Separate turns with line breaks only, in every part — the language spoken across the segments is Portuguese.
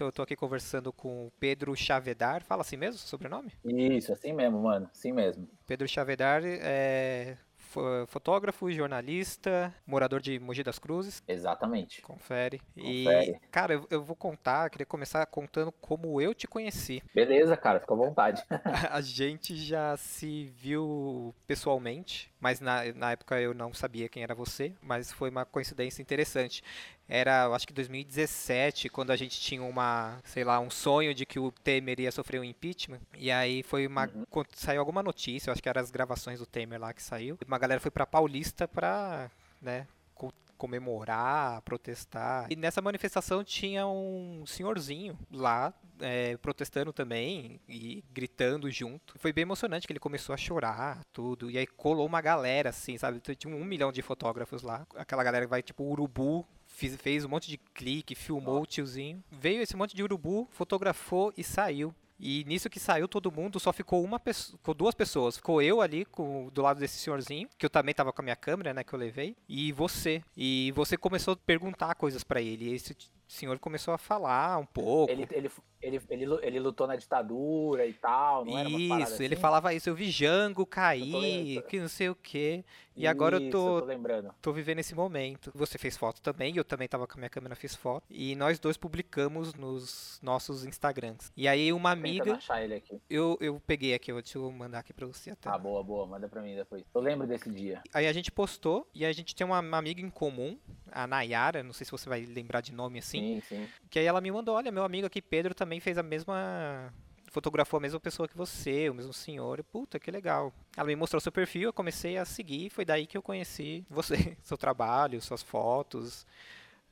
Então eu tô aqui conversando com o Pedro Chavedar. Fala assim mesmo, sobrenome?
Isso, assim mesmo, mano. Assim mesmo.
Pedro Chavedar é fotógrafo, jornalista, morador de Mogi das Cruzes.
Exatamente.
Confere. Confere. E, cara, eu, eu, vou contar, queria começar contando como eu te conheci.
Beleza, cara, fica à vontade.
a gente já se viu pessoalmente, mas na, na época eu não sabia quem era você, mas foi uma coincidência interessante era, acho que 2017, quando a gente tinha uma, sei lá, um sonho de que o Temer ia sofrer um impeachment. E aí foi uma uhum. saiu alguma notícia, acho que eram as gravações do Temer lá que saiu. Uma galera foi para Paulista para, né, comemorar, protestar. E nessa manifestação tinha um senhorzinho lá é, protestando também e gritando junto. Foi bem emocionante que ele começou a chorar, tudo. E aí colou uma galera, assim, sabe? Tinha um milhão de fotógrafos lá. Aquela galera que vai, tipo, urubu Fiz, fez um monte de clique, filmou o tiozinho. Veio esse monte de urubu, fotografou e saiu. E nisso que saiu todo mundo, só ficou uma pessoa, ficou duas pessoas. Ficou eu ali com, do lado desse senhorzinho, que eu também tava com a minha câmera, né, que eu levei, e você. E você começou a perguntar coisas para ele. E esse senhor começou a falar um pouco.
Ele, ele, ele, ele, ele lutou na ditadura e tal, não
Isso, assim? ele falava isso, eu vi Jango cair, que não sei o quê. E isso, agora eu tô,
tô, lembrando.
tô vivendo esse momento. Você fez foto também, eu também tava com a minha câmera, fiz foto. E nós dois publicamos nos nossos Instagrams. E aí uma amiga.
achar ele aqui.
Eu, eu peguei aqui, eu deixa eu mandar aqui pra você até.
Ah, boa, boa, manda pra mim depois. Eu lembro desse dia.
Aí a gente postou e a gente tem uma, uma amiga em comum, a Nayara, não sei se você vai lembrar de nome assim.
Sim, sim.
Que aí ela me mandou, olha, meu amigo aqui, Pedro, também fez a mesma fotografou a mesma pessoa que você, o mesmo senhor. Puta, que legal. Ela me mostrou seu perfil, eu comecei a seguir, foi daí que eu conheci você, seu trabalho, suas fotos.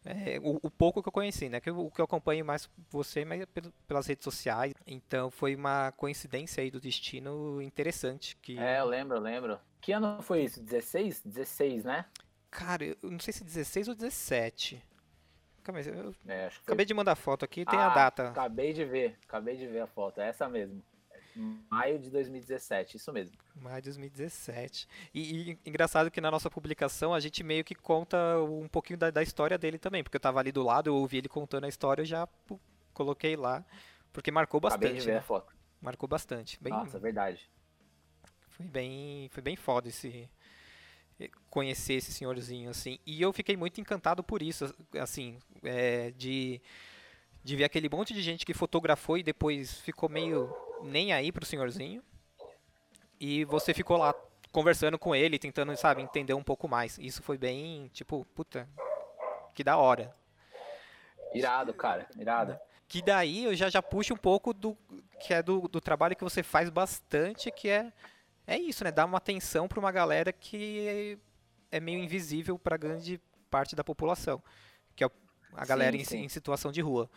É, o, o, pouco que eu conheci, né? Que o que eu acompanho mais você, mas pelas redes sociais. Então foi uma coincidência aí do destino interessante. Que...
É, eu lembro, eu lembro. Que ano foi isso? 16? 16, né?
Cara, eu não sei se 16 ou 17. Calma aí, eu é, acabei foi... de mandar foto aqui, tem ah, a data.
Acabei de ver, acabei de ver a foto, é essa mesmo. Maio de 2017, isso mesmo.
Maio de 2017. E, e, engraçado que na nossa publicação a gente meio que conta um pouquinho da, da, história dele também, porque eu tava ali do lado, eu ouvi ele contando a história, eu já pô, coloquei lá, porque marcou bastante. Acabei
de ver
né?
a foto.
Marcou bastante. Bem,
Nossa, verdade.
Foi bem, foi bem foda esse, conhecer esse senhorzinho, assim. E eu fiquei muito encantado por isso, assim, é, de, de ver aquele monte de gente que fotografou e depois ficou meio nem aí pro senhorzinho. E você ficou lá conversando com ele, tentando, sabe, entender um pouco mais. Isso foi bem, tipo, puta, que da hora.
Irado, cara, irado.
Que daí eu já, já puxo um pouco do que é do, do trabalho que você faz bastante, que é é isso, né? Dar uma atenção para uma galera que é meio invisível para grande parte da população, que é a galera sim, sim. Em, em, situação de rua.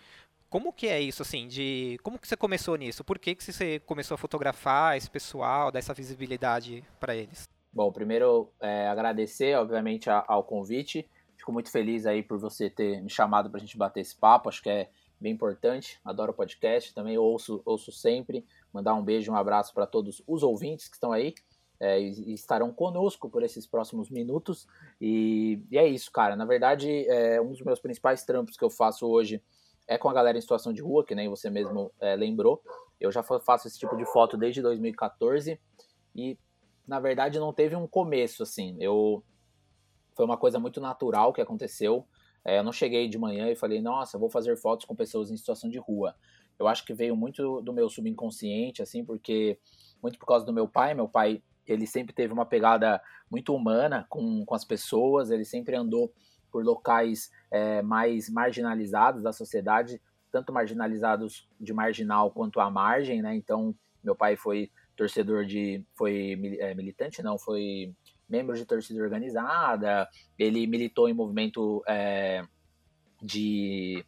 Como que é isso, assim, de... Como que você começou nisso? Por que, que você começou a fotografar esse pessoal, dar essa visibilidade para eles?
Bom, primeiro, é, agradecer, obviamente, ao convite. Fico muito feliz aí por você ter me chamado para a gente bater esse papo. Acho que é bem importante. Adoro o podcast, também ouço, ouço sempre. Mandar um beijo, um abraço para todos os ouvintes que estão aí é, e, estarão conosco por esses próximos minutos. E, e é isso, cara. Na verdade, é, um dos meus principais trampos que eu faço hoje é com a galera em situação de rua, que nem você mesmo é, lembrou. Eu já faço esse tipo de foto desde 2014 e, na verdade, não teve um começo assim. Eu foi uma coisa muito natural que aconteceu. É, eu não cheguei de manhã e falei, nossa, vou fazer fotos com pessoas em situação de rua. Eu acho que veio muito do meu subconsciente, assim, porque muito por causa do meu pai. Meu pai, ele sempre teve uma pegada muito humana com, com as pessoas, ele sempre andou por locais é, mais marginalizados da sociedade, tanto marginalizados de marginal quanto à margem, né? Então, meu pai foi torcedor de. foi é, militante, não, foi membro de torcida organizada, ele militou em movimento é, de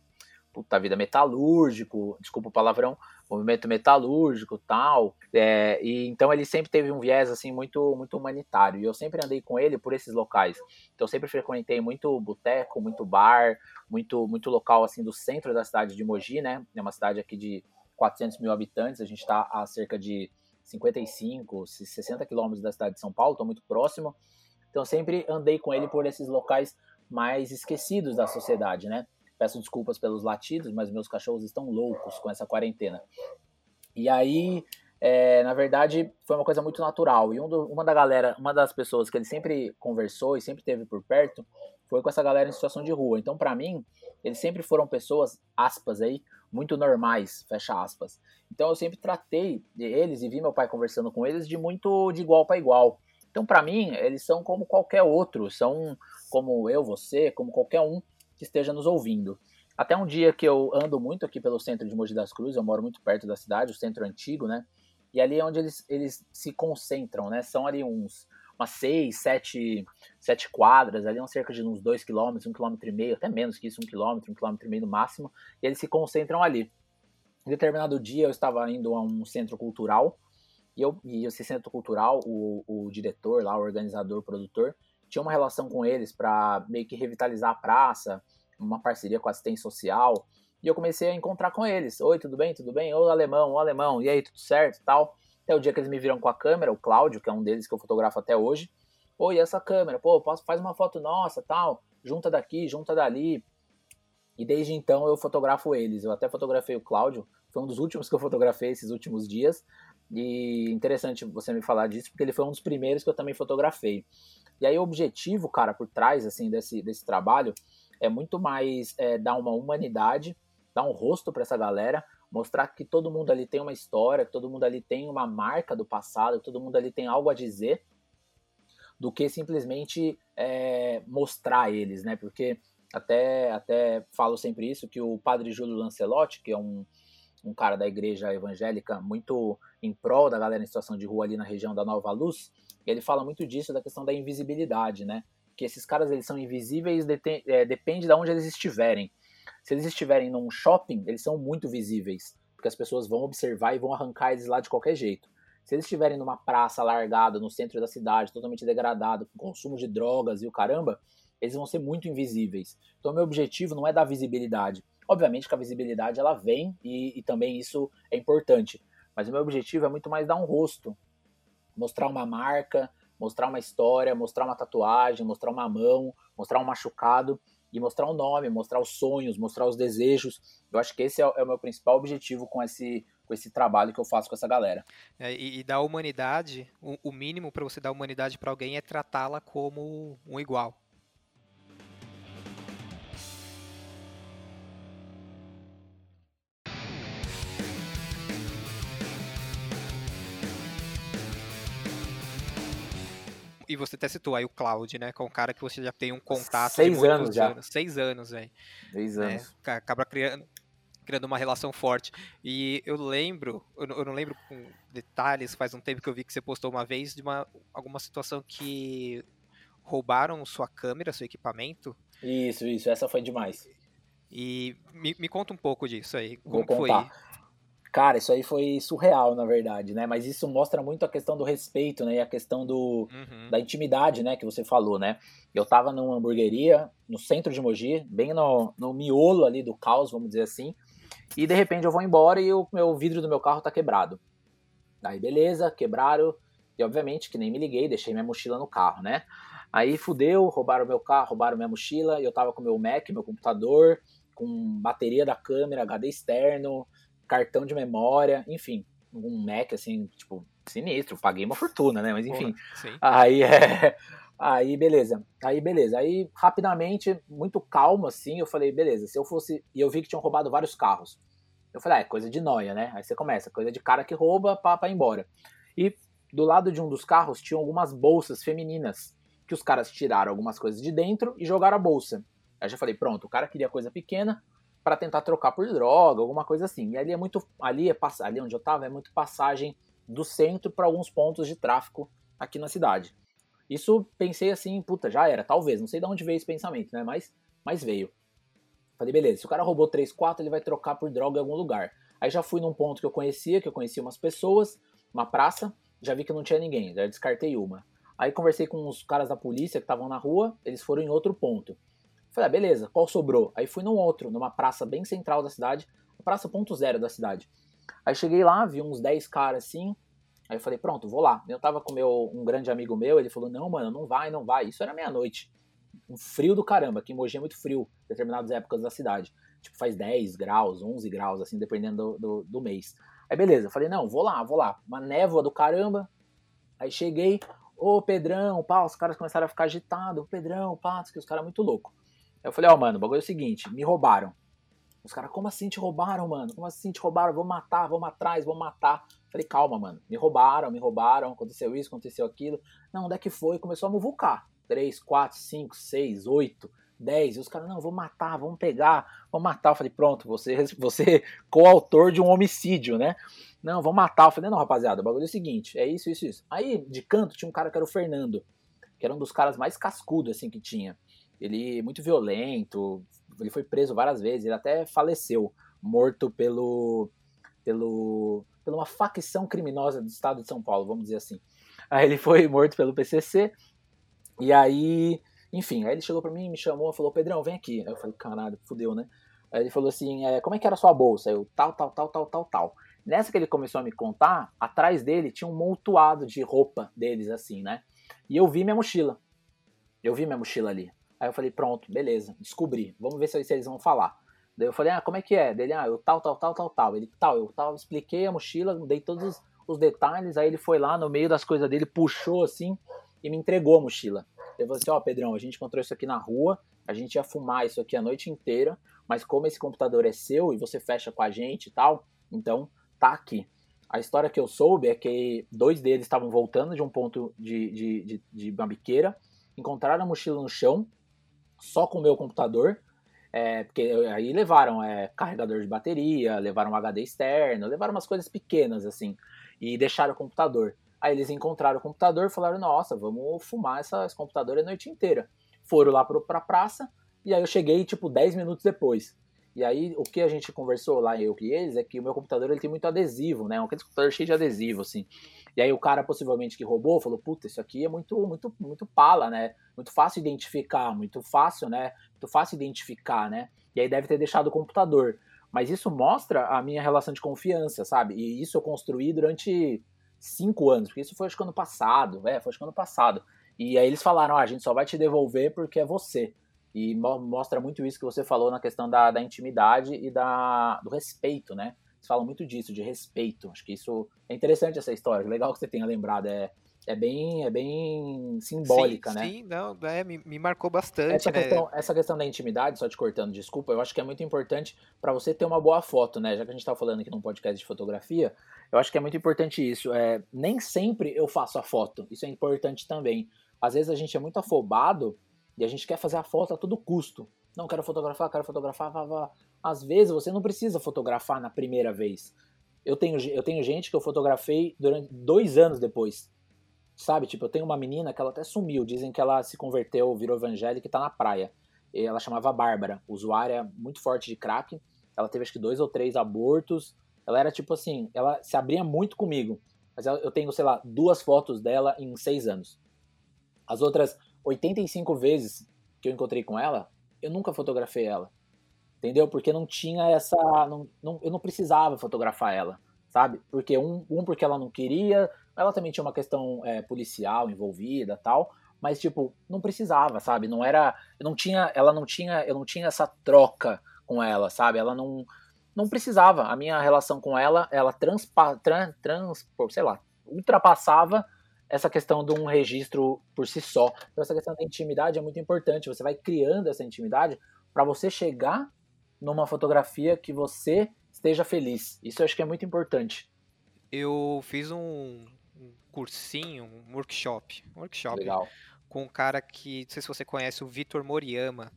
puta vida, metalúrgico, desculpa o palavrão, movimento metalúrgico tal. É, e então ele sempre teve um viés assim muito muito humanitário. E eu sempre andei com ele por esses locais. Então eu sempre frequentei muito boteco, muito bar, muito muito local assim do centro da cidade de Mogi, né? É uma cidade aqui de 400 mil habitantes. A gente está a cerca de 55, 60 quilômetros da cidade de São Paulo, estou muito próximo. Então sempre andei com ele por esses locais mais esquecidos da sociedade, né? Peço desculpas pelos latidos, mas meus cachorros estão loucos com essa quarentena. E aí, é, na verdade, foi uma coisa muito natural. E um do, uma da galera, uma das pessoas que ele sempre conversou e sempre teve por perto, foi com essa galera em situação de rua. Então, para mim, eles sempre foram pessoas, aspas aí, muito normais, fecha aspas. Então, eu sempre tratei eles e vi meu pai conversando com eles de muito de igual para igual. Então, para mim, eles são como qualquer outro, são como eu, você, como qualquer um que esteja nos ouvindo. Até um dia que eu ando muito aqui pelo centro de Mogi das Cruzes, eu moro muito perto da cidade, o centro antigo, né? E ali é onde eles, eles se concentram, né? São ali uns umas seis, sete, sete quadras, ali são cerca de uns dois quilômetros, um quilômetro e meio, até menos que isso, um quilômetro, um quilômetro e meio no máximo, e eles se concentram ali. Em determinado dia eu estava indo a um centro cultural, e, eu, e esse centro cultural, o, o diretor lá, o organizador, o produtor, tinha uma relação com eles para meio que revitalizar a praça, uma parceria com a assistência social. E eu comecei a encontrar com eles. Oi, tudo bem? Tudo bem? Ô, alemão, ô, alemão. E aí, tudo certo? Tal. Até o dia que eles me viram com a câmera, o Cláudio, que é um deles que eu fotografo até hoje. Oi, essa câmera? Pô, posso, faz uma foto nossa, tal. Junta daqui, junta dali. E desde então eu fotografo eles. Eu até fotografei o Cláudio. Foi um dos últimos que eu fotografei esses últimos dias. E interessante você me falar disso, porque ele foi um dos primeiros que eu também fotografei. E aí o objetivo, cara, por trás assim desse, desse trabalho é muito mais é, dar uma humanidade, dar um rosto para essa galera, mostrar que todo mundo ali tem uma história, que todo mundo ali tem uma marca do passado, que todo mundo ali tem algo a dizer, do que simplesmente é, mostrar eles, né? Porque até, até falo sempre isso, que o padre Júlio Lancelotti, que é um, um cara da igreja evangélica muito em prol da galera em situação de rua ali na região da Nova Luz, ele fala muito disso, da questão da invisibilidade, né? Que esses caras eles são invisíveis, é, depende de onde eles estiverem. Se eles estiverem num shopping, eles são muito visíveis, porque as pessoas vão observar e vão arrancar eles lá de qualquer jeito. Se eles estiverem numa praça largada, no centro da cidade, totalmente degradado, com consumo de drogas e o caramba, eles vão ser muito invisíveis. Então, meu objetivo não é dar visibilidade. Obviamente que a visibilidade ela vem e, e também isso é importante. Mas o meu objetivo é muito mais dar um rosto, mostrar uma marca, mostrar uma história, mostrar uma tatuagem, mostrar uma mão, mostrar um machucado e mostrar o nome, mostrar os sonhos, mostrar os desejos. Eu acho que esse é, é o meu principal objetivo com esse, com esse trabalho que eu faço com essa galera.
É, e, e da humanidade, o, o mínimo para você dar humanidade para alguém é tratá-la como um igual. E você até citou aí o Cloud, né? Com é um cara que você já tem um contato
Seis de anos já.
Anos. Seis anos, velho.
Seis é, anos.
É, acaba criando, criando uma relação forte. E eu lembro, eu não, eu não, lembro com detalhes, faz um tempo que eu vi que você postou uma vez de uma, alguma situação que roubaram sua câmera, seu equipamento.
Isso, isso, essa foi demais.
E me, me conta um pouco disso aí.
Como Vou contar. foi? Cara, isso aí foi surreal, na verdade, né? Mas isso mostra muito a questão do respeito, né? E a questão do, uhum. da intimidade, né? Que você falou, né? Eu tava numa hamburgueria no centro de Mogi, bem no, no miolo ali do caos, vamos dizer assim. E de repente eu vou embora e o meu vidro do meu carro tá quebrado. Aí beleza, quebraram. E obviamente que nem me liguei, deixei minha mochila no carro, né? Aí fudeu, roubaram meu carro, roubaram minha mochila. E eu tava com meu Mac, meu computador, com bateria da câmera, HD externo, cartão de memória, enfim, um Mac assim, tipo, sinistro, paguei uma fortuna, né? Mas enfim. Porra, aí é. Aí beleza. Aí beleza. Aí rapidamente, muito calmo assim, eu falei, beleza, se eu fosse. E eu vi que tinham roubado vários carros. Eu falei, ah, é coisa de noia, né? Aí você começa, coisa de cara que rouba pra, pra ir embora. E do lado de um dos carros tinham algumas bolsas femininas. Que os caras tiraram algumas coisas de dentro e jogaram a bolsa. Aí eu já falei, pronto, o cara queria coisa pequena, para tentar trocar por droga, alguma coisa assim. E ali é muito, ali é ali onde eu tava é muito passagem do centro para alguns pontos de tráfico aqui na cidade. Isso pensei assim, puta, já era, talvez, não sei de onde veio esse pensamento, né? Mas, mas veio. Falei, beleza, se o cara roubou 3, 4, ele vai trocar por droga em algum lugar. Aí já fui num ponto que eu conhecia, que eu conhecia umas pessoas, uma praça, já vi que não tinha ninguém, já descartei uma. Aí conversei com os caras da polícia que estavam na rua, eles foram em outro ponto. Falei, ah, beleza, qual sobrou? Aí fui num outro, numa praça bem central da cidade, praça ponto zero da cidade. Aí cheguei lá, vi uns 10 caras assim, aí eu falei, pronto, vou lá. Eu tava com meu, um grande amigo meu, ele falou, não, mano, não vai, não vai. Isso era meia-noite. um frio do caramba, que em Mogi é muito frio, em determinadas épocas da cidade. Tipo, faz 10 graus, 11 graus, assim, dependendo do, do, do mês. Aí beleza, falei, não, vou lá, vou lá. Uma névoa do caramba. Aí cheguei, ô Pedrão, pá, os caras começaram a ficar agitados, Pedrão, pá, que os caras muito louco. Eu falei, ó, oh, mano, o bagulho é o seguinte, me roubaram. Os caras, como assim te roubaram, mano? Como assim te roubaram? Vou matar, vamos atrás, vou matar. Falei, calma, mano. Me roubaram, me roubaram, aconteceu isso, aconteceu aquilo. Não, onde é que foi? Começou a muvucar. 3, 4, 5, 6, 8, 10. E os caras, não, vou matar, vamos pegar, vamos matar. Eu falei, pronto, você, você coautor de um homicídio, né? Não, vamos matar. Eu falei, não, rapaziada, o bagulho é o seguinte, é isso, isso, isso. Aí, de canto, tinha um cara que era o Fernando, que era um dos caras mais cascudos, assim, que tinha. Ele muito violento, ele foi preso várias vezes, ele até faleceu, morto pelo, pelo, pela uma facção criminosa do estado de São Paulo, vamos dizer assim. Aí ele foi morto pelo PCC, e aí, enfim, aí ele chegou para mim, me chamou, falou, Pedrão, vem aqui. Aí eu falei, caralho, fudeu, né? Aí ele falou assim, é, como é que era a sua bolsa? Eu, tal, tal, tal, tal, tal, tal. Nessa que ele começou a me contar, atrás dele tinha um montuado de roupa deles, assim, né? E eu vi minha mochila. Eu vi minha mochila ali. Aí eu falei, pronto, beleza, descobri. Vamos ver se, eles vão falar. Daí eu falei, ah, como é que é? Dele, ah, eu tal, tal, tal, tal, tal. Ele, tal, eu tal, expliquei a mochila, dei todos os, os detalhes, aí ele foi lá no meio das coisas dele, puxou assim e me entregou a mochila. Eu falei assim, ó, oh, Pedrão, a gente encontrou isso aqui na rua, a gente ia fumar isso aqui a noite inteira, mas como esse computador é seu e você fecha com a gente e tal, então tá aqui. A história que eu soube é que dois deles estavam voltando de um ponto de, de, de, de uma biqueira, encontraram a mochila no chão, só com o meu computador, é, porque aí levaram é, carregador de bateria, levaram HD externo, levaram umas coisas pequenas assim, e deixaram o computador. Aí eles encontraram o computador e falaram: Nossa, vamos fumar essa, esse computador a noite inteira. Foram lá pro, pra praça, e aí eu cheguei tipo 10 minutos depois. E aí o que a gente conversou lá, eu e eles, é que o meu computador ele tem muito adesivo, né? Um computador cheio de adesivo, assim. E aí o cara possivelmente que roubou falou: Puta, isso aqui é muito, muito, muito pala, né? Muito fácil identificar, muito fácil, né? Muito fácil identificar, né? E aí deve ter deixado o computador. Mas isso mostra a minha relação de confiança, sabe? E isso eu construí durante cinco anos, porque isso foi acho que ano passado, é, foi acho que ano passado. E aí eles falaram: ah, a gente só vai te devolver porque é você. E mostra muito isso que você falou na questão da, da intimidade e da, do respeito, né? Eles falam muito disso, de respeito. Acho que isso é interessante essa história. Legal que você tenha lembrado. É, é bem, é bem simbólica,
sim,
né?
Sim, não, é, me, me marcou bastante.
Essa,
né?
questão, essa questão da intimidade, só te cortando, desculpa, eu acho que é muito importante para você ter uma boa foto, né? Já que a gente está falando aqui num podcast de fotografia, eu acho que é muito importante isso. É, nem sempre eu faço a foto, isso é importante também. Às vezes a gente é muito afobado e a gente quer fazer a foto a todo custo. Não, quero fotografar, quero fotografar. Vá, vá. Às vezes você não precisa fotografar na primeira vez. Eu tenho, eu tenho gente que eu fotografei durante dois anos depois. Sabe? Tipo, eu tenho uma menina que ela até sumiu. Dizem que ela se converteu, virou evangélica e tá na praia. Ela chamava Bárbara, usuária muito forte de crack. Ela teve acho que dois ou três abortos. Ela era tipo assim, ela se abria muito comigo. Mas eu tenho, sei lá, duas fotos dela em seis anos. As outras 85 vezes que eu encontrei com ela, eu nunca fotografei ela. Entendeu? Porque não tinha essa. Não, não, eu não precisava fotografar ela, sabe? Porque um, um, porque ela não queria, ela também tinha uma questão é, policial envolvida tal. Mas, tipo, não precisava, sabe? Não era. Eu não tinha. Ela não tinha. Eu não tinha essa troca com ela, sabe? Ela não. Não precisava. A minha relação com ela, ela transpa, trans, trans, sei lá, ultrapassava essa questão de um registro por si só. Então, essa questão da intimidade é muito importante. Você vai criando essa intimidade para você chegar numa fotografia que você esteja feliz. Isso eu acho que é muito importante.
Eu fiz um, cursinho, um workshop, um workshop
Legal.
com um cara que, não sei se você conhece, o Vitor Moriyama.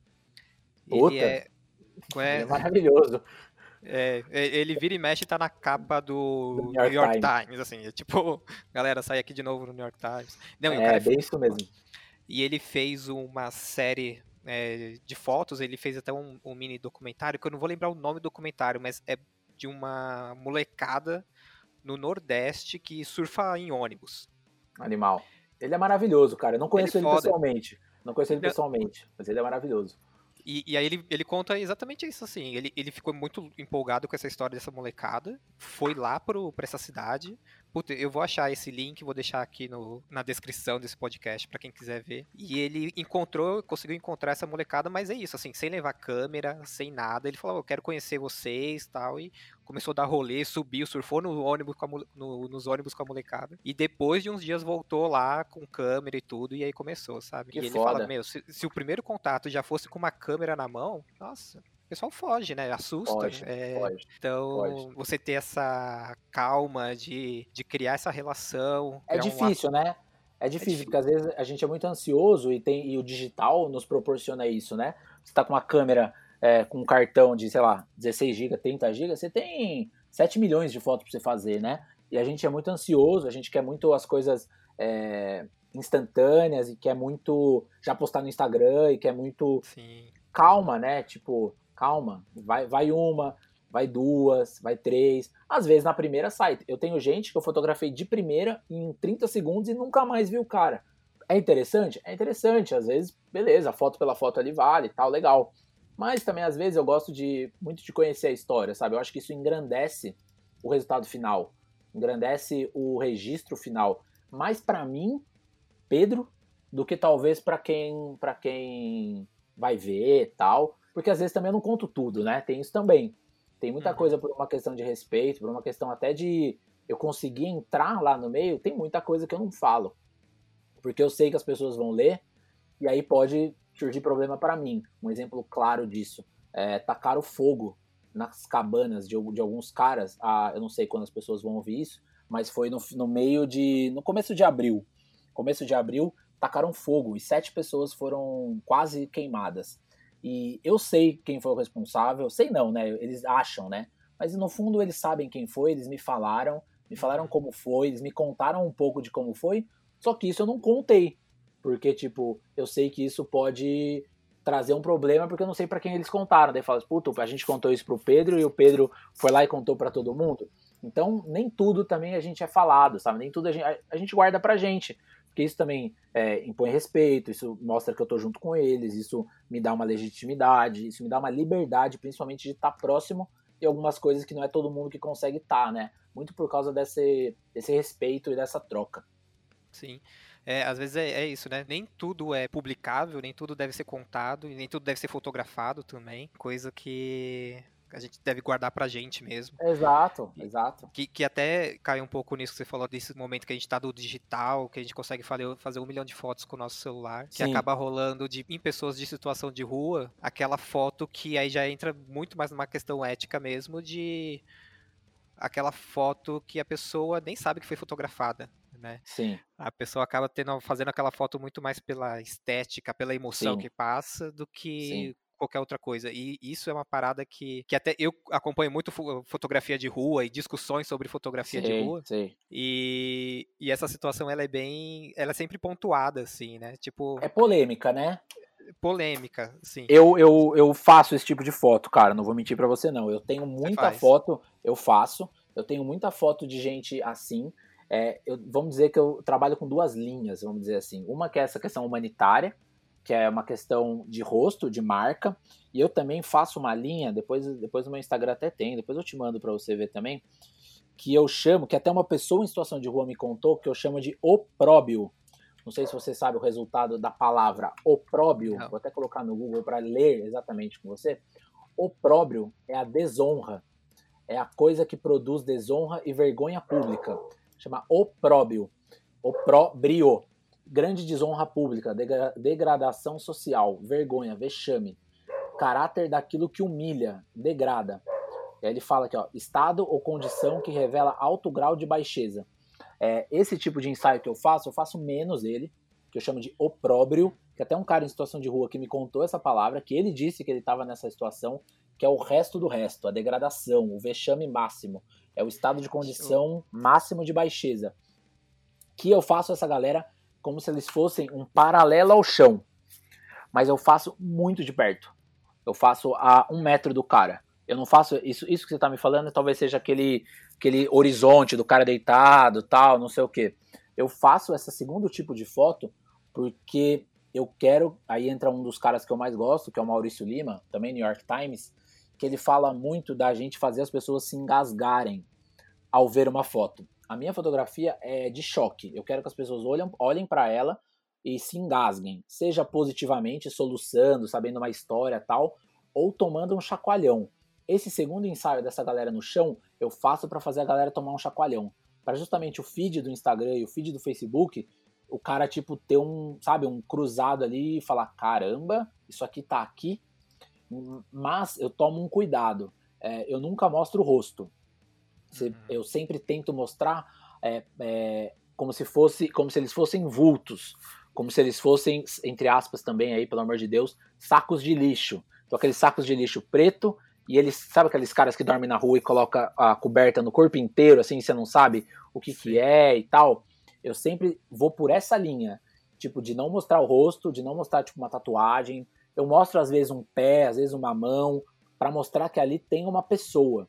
Ele é, é, é maravilhoso.
É, é, ele vira e mexe e tá na capa do, New York, New York Times. Times. assim, é tipo, galera, sai aqui de novo no New York Times.
Não, é, bem isso mesmo.
E ele fez uma série é, de fotos, ele fez até um, um, mini documentário, que eu não vou lembrar o nome do documentário, mas é de uma molecada no Nordeste que surfa em ônibus.
Animal. Ele é maravilhoso, cara. Eu não conheço ele, ele pessoalmente. Não conheço ele pessoalmente, mas ele é maravilhoso.
E, e, aí ele, ele conta exatamente isso, assim. Ele, ele ficou muito empolgado com essa história dessa molecada, foi lá pro, pra essa cidade. Puta, eu vou achar esse link, vou deixar aqui no, na descrição desse podcast para quem quiser ver. E ele encontrou, conseguiu encontrar essa molecada, mas é isso, assim, sem levar câmera, sem nada. Ele falou, eu quero conhecer vocês tal. E começou a dar rolê, subiu, surfou no ônibus no, nos ônibus com a molecada. E depois de uns dias voltou lá com câmera e tudo, e aí começou, sabe?
Que
e ele
foda.
fala, meu, se, se, o primeiro contato já fosse com uma câmera na mão, nossa. O pessoal foge, né? Assusta.
Pode,
é,
pode,
então,
pode.
você ter essa calma de, de criar essa relação.
É difícil, um... né? É difícil, é difícil, porque às vezes a gente é muito ansioso e, tem, e o digital nos proporciona isso, né? Você tá com uma câmera é, com um cartão de, sei lá, 16 GB, 30 GB, você tem 7 milhões de fotos para você fazer, né? E a gente é muito ansioso, a gente quer muito as coisas é, instantâneas e quer muito já postar no Instagram e quer muito
Sim.
calma, né? Tipo, calma, vai, vai uma, vai duas, vai três. Às vezes na primeira sai. Eu tenho gente que eu fotografei de primeira em 30 segundos e nunca mais vi o cara. É interessante? É interessante. Às vezes, beleza, foto pela foto ali vale, tal, legal. Mas também, às vezes, eu gosto de muito de conhecer a história, sabe? Eu acho que isso engrandece o resultado final, engrandece o registro final. Mais para mim, Pedro, do que talvez para quem, para quem vai ver tal. Porque às vezes também eu não conto tudo, né? Tem isso também. Tem muita uhum. coisa por uma questão de respeito, por uma questão até de eu conseguir entrar lá no meio. Tem muita coisa que eu não falo. Porque eu sei que as pessoas vão ler e aí pode surgir problema para mim. Um exemplo claro disso é tacar o fogo nas cabanas de, de alguns caras. Ah, eu não sei quando as pessoas vão ouvir isso, mas foi no, no meio de. no começo de abril. Começo de abril, tacaram fogo e sete pessoas foram quase queimadas. E eu sei quem foi o responsável, sei não, né? Eles acham, né? Mas no fundo eles sabem quem foi, eles me falaram, me falaram como foi, eles me contaram um pouco de como foi, só que isso eu não contei. Porque, tipo, eu sei que isso pode trazer um problema porque eu não sei para quem eles contaram. Daí fala, puta, a gente contou isso pro Pedro e o Pedro foi lá e contou para todo mundo. Então, nem tudo também a gente é falado, sabe? Nem tudo a gente, a gente guarda pra gente. Porque isso também é, impõe respeito, isso mostra que eu tô junto com eles, isso me dá uma legitimidade, isso me dá uma liberdade, principalmente de estar tá próximo de algumas coisas que não é todo mundo que consegue estar, tá, né? Muito por causa desse, desse respeito e dessa troca.
Sim. É, às vezes é, é, isso, né? Nem tudo é publicável, nem tudo deve ser contado, e nem tudo deve ser fotografado também. Coisa que a gente deve guardar pra gente mesmo.
Exato, exato.
Que, que até cai um pouco nisso que você falou, desse momento que a gente tá do digital, que a gente consegue fazer um milhão de fotos com o nosso celular, que Sim. acaba rolando de, em pessoas de situação de rua, aquela foto que aí já entra muito mais numa questão ética mesmo de aquela foto que a pessoa nem sabe que foi fotografada né?
Sim.
A pessoa acaba tendo, fazendo aquela foto muito mais pela estética, pela emoção Sim. que passa, do que Sim. qualquer outra coisa. E isso é uma parada que, que até eu acompanho muito fotografia de rua e discussões sobre fotografia
sim,
de rua.
Sim.
E, e essa situação ela é bem, ela é sempre pontuada assim, né? Tipo
É polêmica, né?
polêmica, sim.
Eu, eu, eu faço esse tipo de foto, cara, não vou mentir para você não. Eu tenho muita foto, eu faço. Eu tenho muita foto de gente assim, é, eu, vamos dizer que eu trabalho com duas linhas, vamos dizer assim. Uma que é essa questão humanitária, que é uma questão de rosto, de marca, e eu também faço uma linha, depois, depois no meu Instagram até tem, depois eu te mando para você ver também, que eu chamo, que até uma pessoa em situação de rua me contou, que eu chamo de opróbio. Não sei se você sabe o resultado da palavra opróbio, vou até colocar no Google para ler exatamente com você. Opróbio é a desonra, é a coisa que produz desonra e vergonha pública chama opróbio, opróbrio, grande desonra pública, degradação social, vergonha, vexame, caráter daquilo que humilha, degrada. E aí ele fala aqui, ó, estado ou condição que revela alto grau de baixeza. É, esse tipo de ensaio que eu faço, eu faço menos ele, que eu chamo de opróbrio, que até um cara em situação de rua que me contou essa palavra, que ele disse que ele estava nessa situação, que é o resto do resto, a degradação, o vexame máximo. É o estado de condição máximo de baixeza. Que eu faço essa galera como se eles fossem um paralelo ao chão. Mas eu faço muito de perto. Eu faço a um metro do cara. Eu não faço isso, isso que você está me falando, talvez seja aquele, aquele horizonte do cara deitado, tal, não sei o que. Eu faço esse segundo tipo de foto porque eu quero. Aí entra um dos caras que eu mais gosto, que é o Maurício Lima, também New York Times, que ele fala muito da gente fazer as pessoas se engasgarem ao ver uma foto. A minha fotografia é de choque. Eu quero que as pessoas olhem, olhem para ela e se engasguem, seja positivamente, soluçando, sabendo uma história tal, ou tomando um chacoalhão. Esse segundo ensaio dessa galera no chão, eu faço para fazer a galera tomar um chacoalhão. Para justamente o feed do Instagram e o feed do Facebook, o cara, tipo, ter um, sabe, um cruzado ali e falar: caramba, isso aqui tá aqui. Mas eu tomo um cuidado. É, eu nunca mostro o rosto. Uhum. Eu sempre tento mostrar é, é, como se fosse, como se eles fossem vultos, como se eles fossem, entre aspas, também aí, pelo amor de Deus, sacos de lixo. Então aqueles sacos de lixo preto e eles, sabe aqueles caras que dormem na rua e coloca a coberta no corpo inteiro, assim, você não sabe o que, que é e tal. Eu sempre vou por essa linha, tipo, de não mostrar o rosto, de não mostrar, tipo, uma tatuagem. Eu mostro, às vezes, um pé, às vezes, uma mão, para mostrar que ali tem uma pessoa.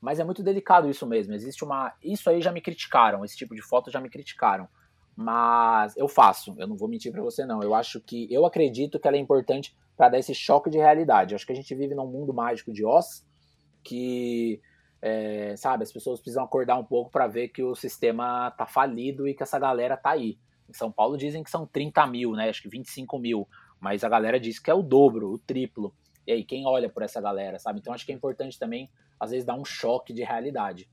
Mas é muito delicado isso mesmo. Existe uma. Isso aí já me criticaram, esse tipo de foto já me criticaram. Mas eu faço, eu não vou mentir para você, não. Eu acho que. Eu acredito que ela é importante para dar esse choque de realidade. Eu acho que a gente vive num mundo mágico de Oz que, é, sabe, as pessoas precisam acordar um pouco para ver que o sistema tá falido e que essa galera tá aí. Em São Paulo dizem que são 30 mil, né? Acho que 25 mil. Mas a galera diz que é o dobro, o triplo. E aí, quem olha por essa galera, sabe? Então acho que é importante também, às vezes, dar um choque de realidade.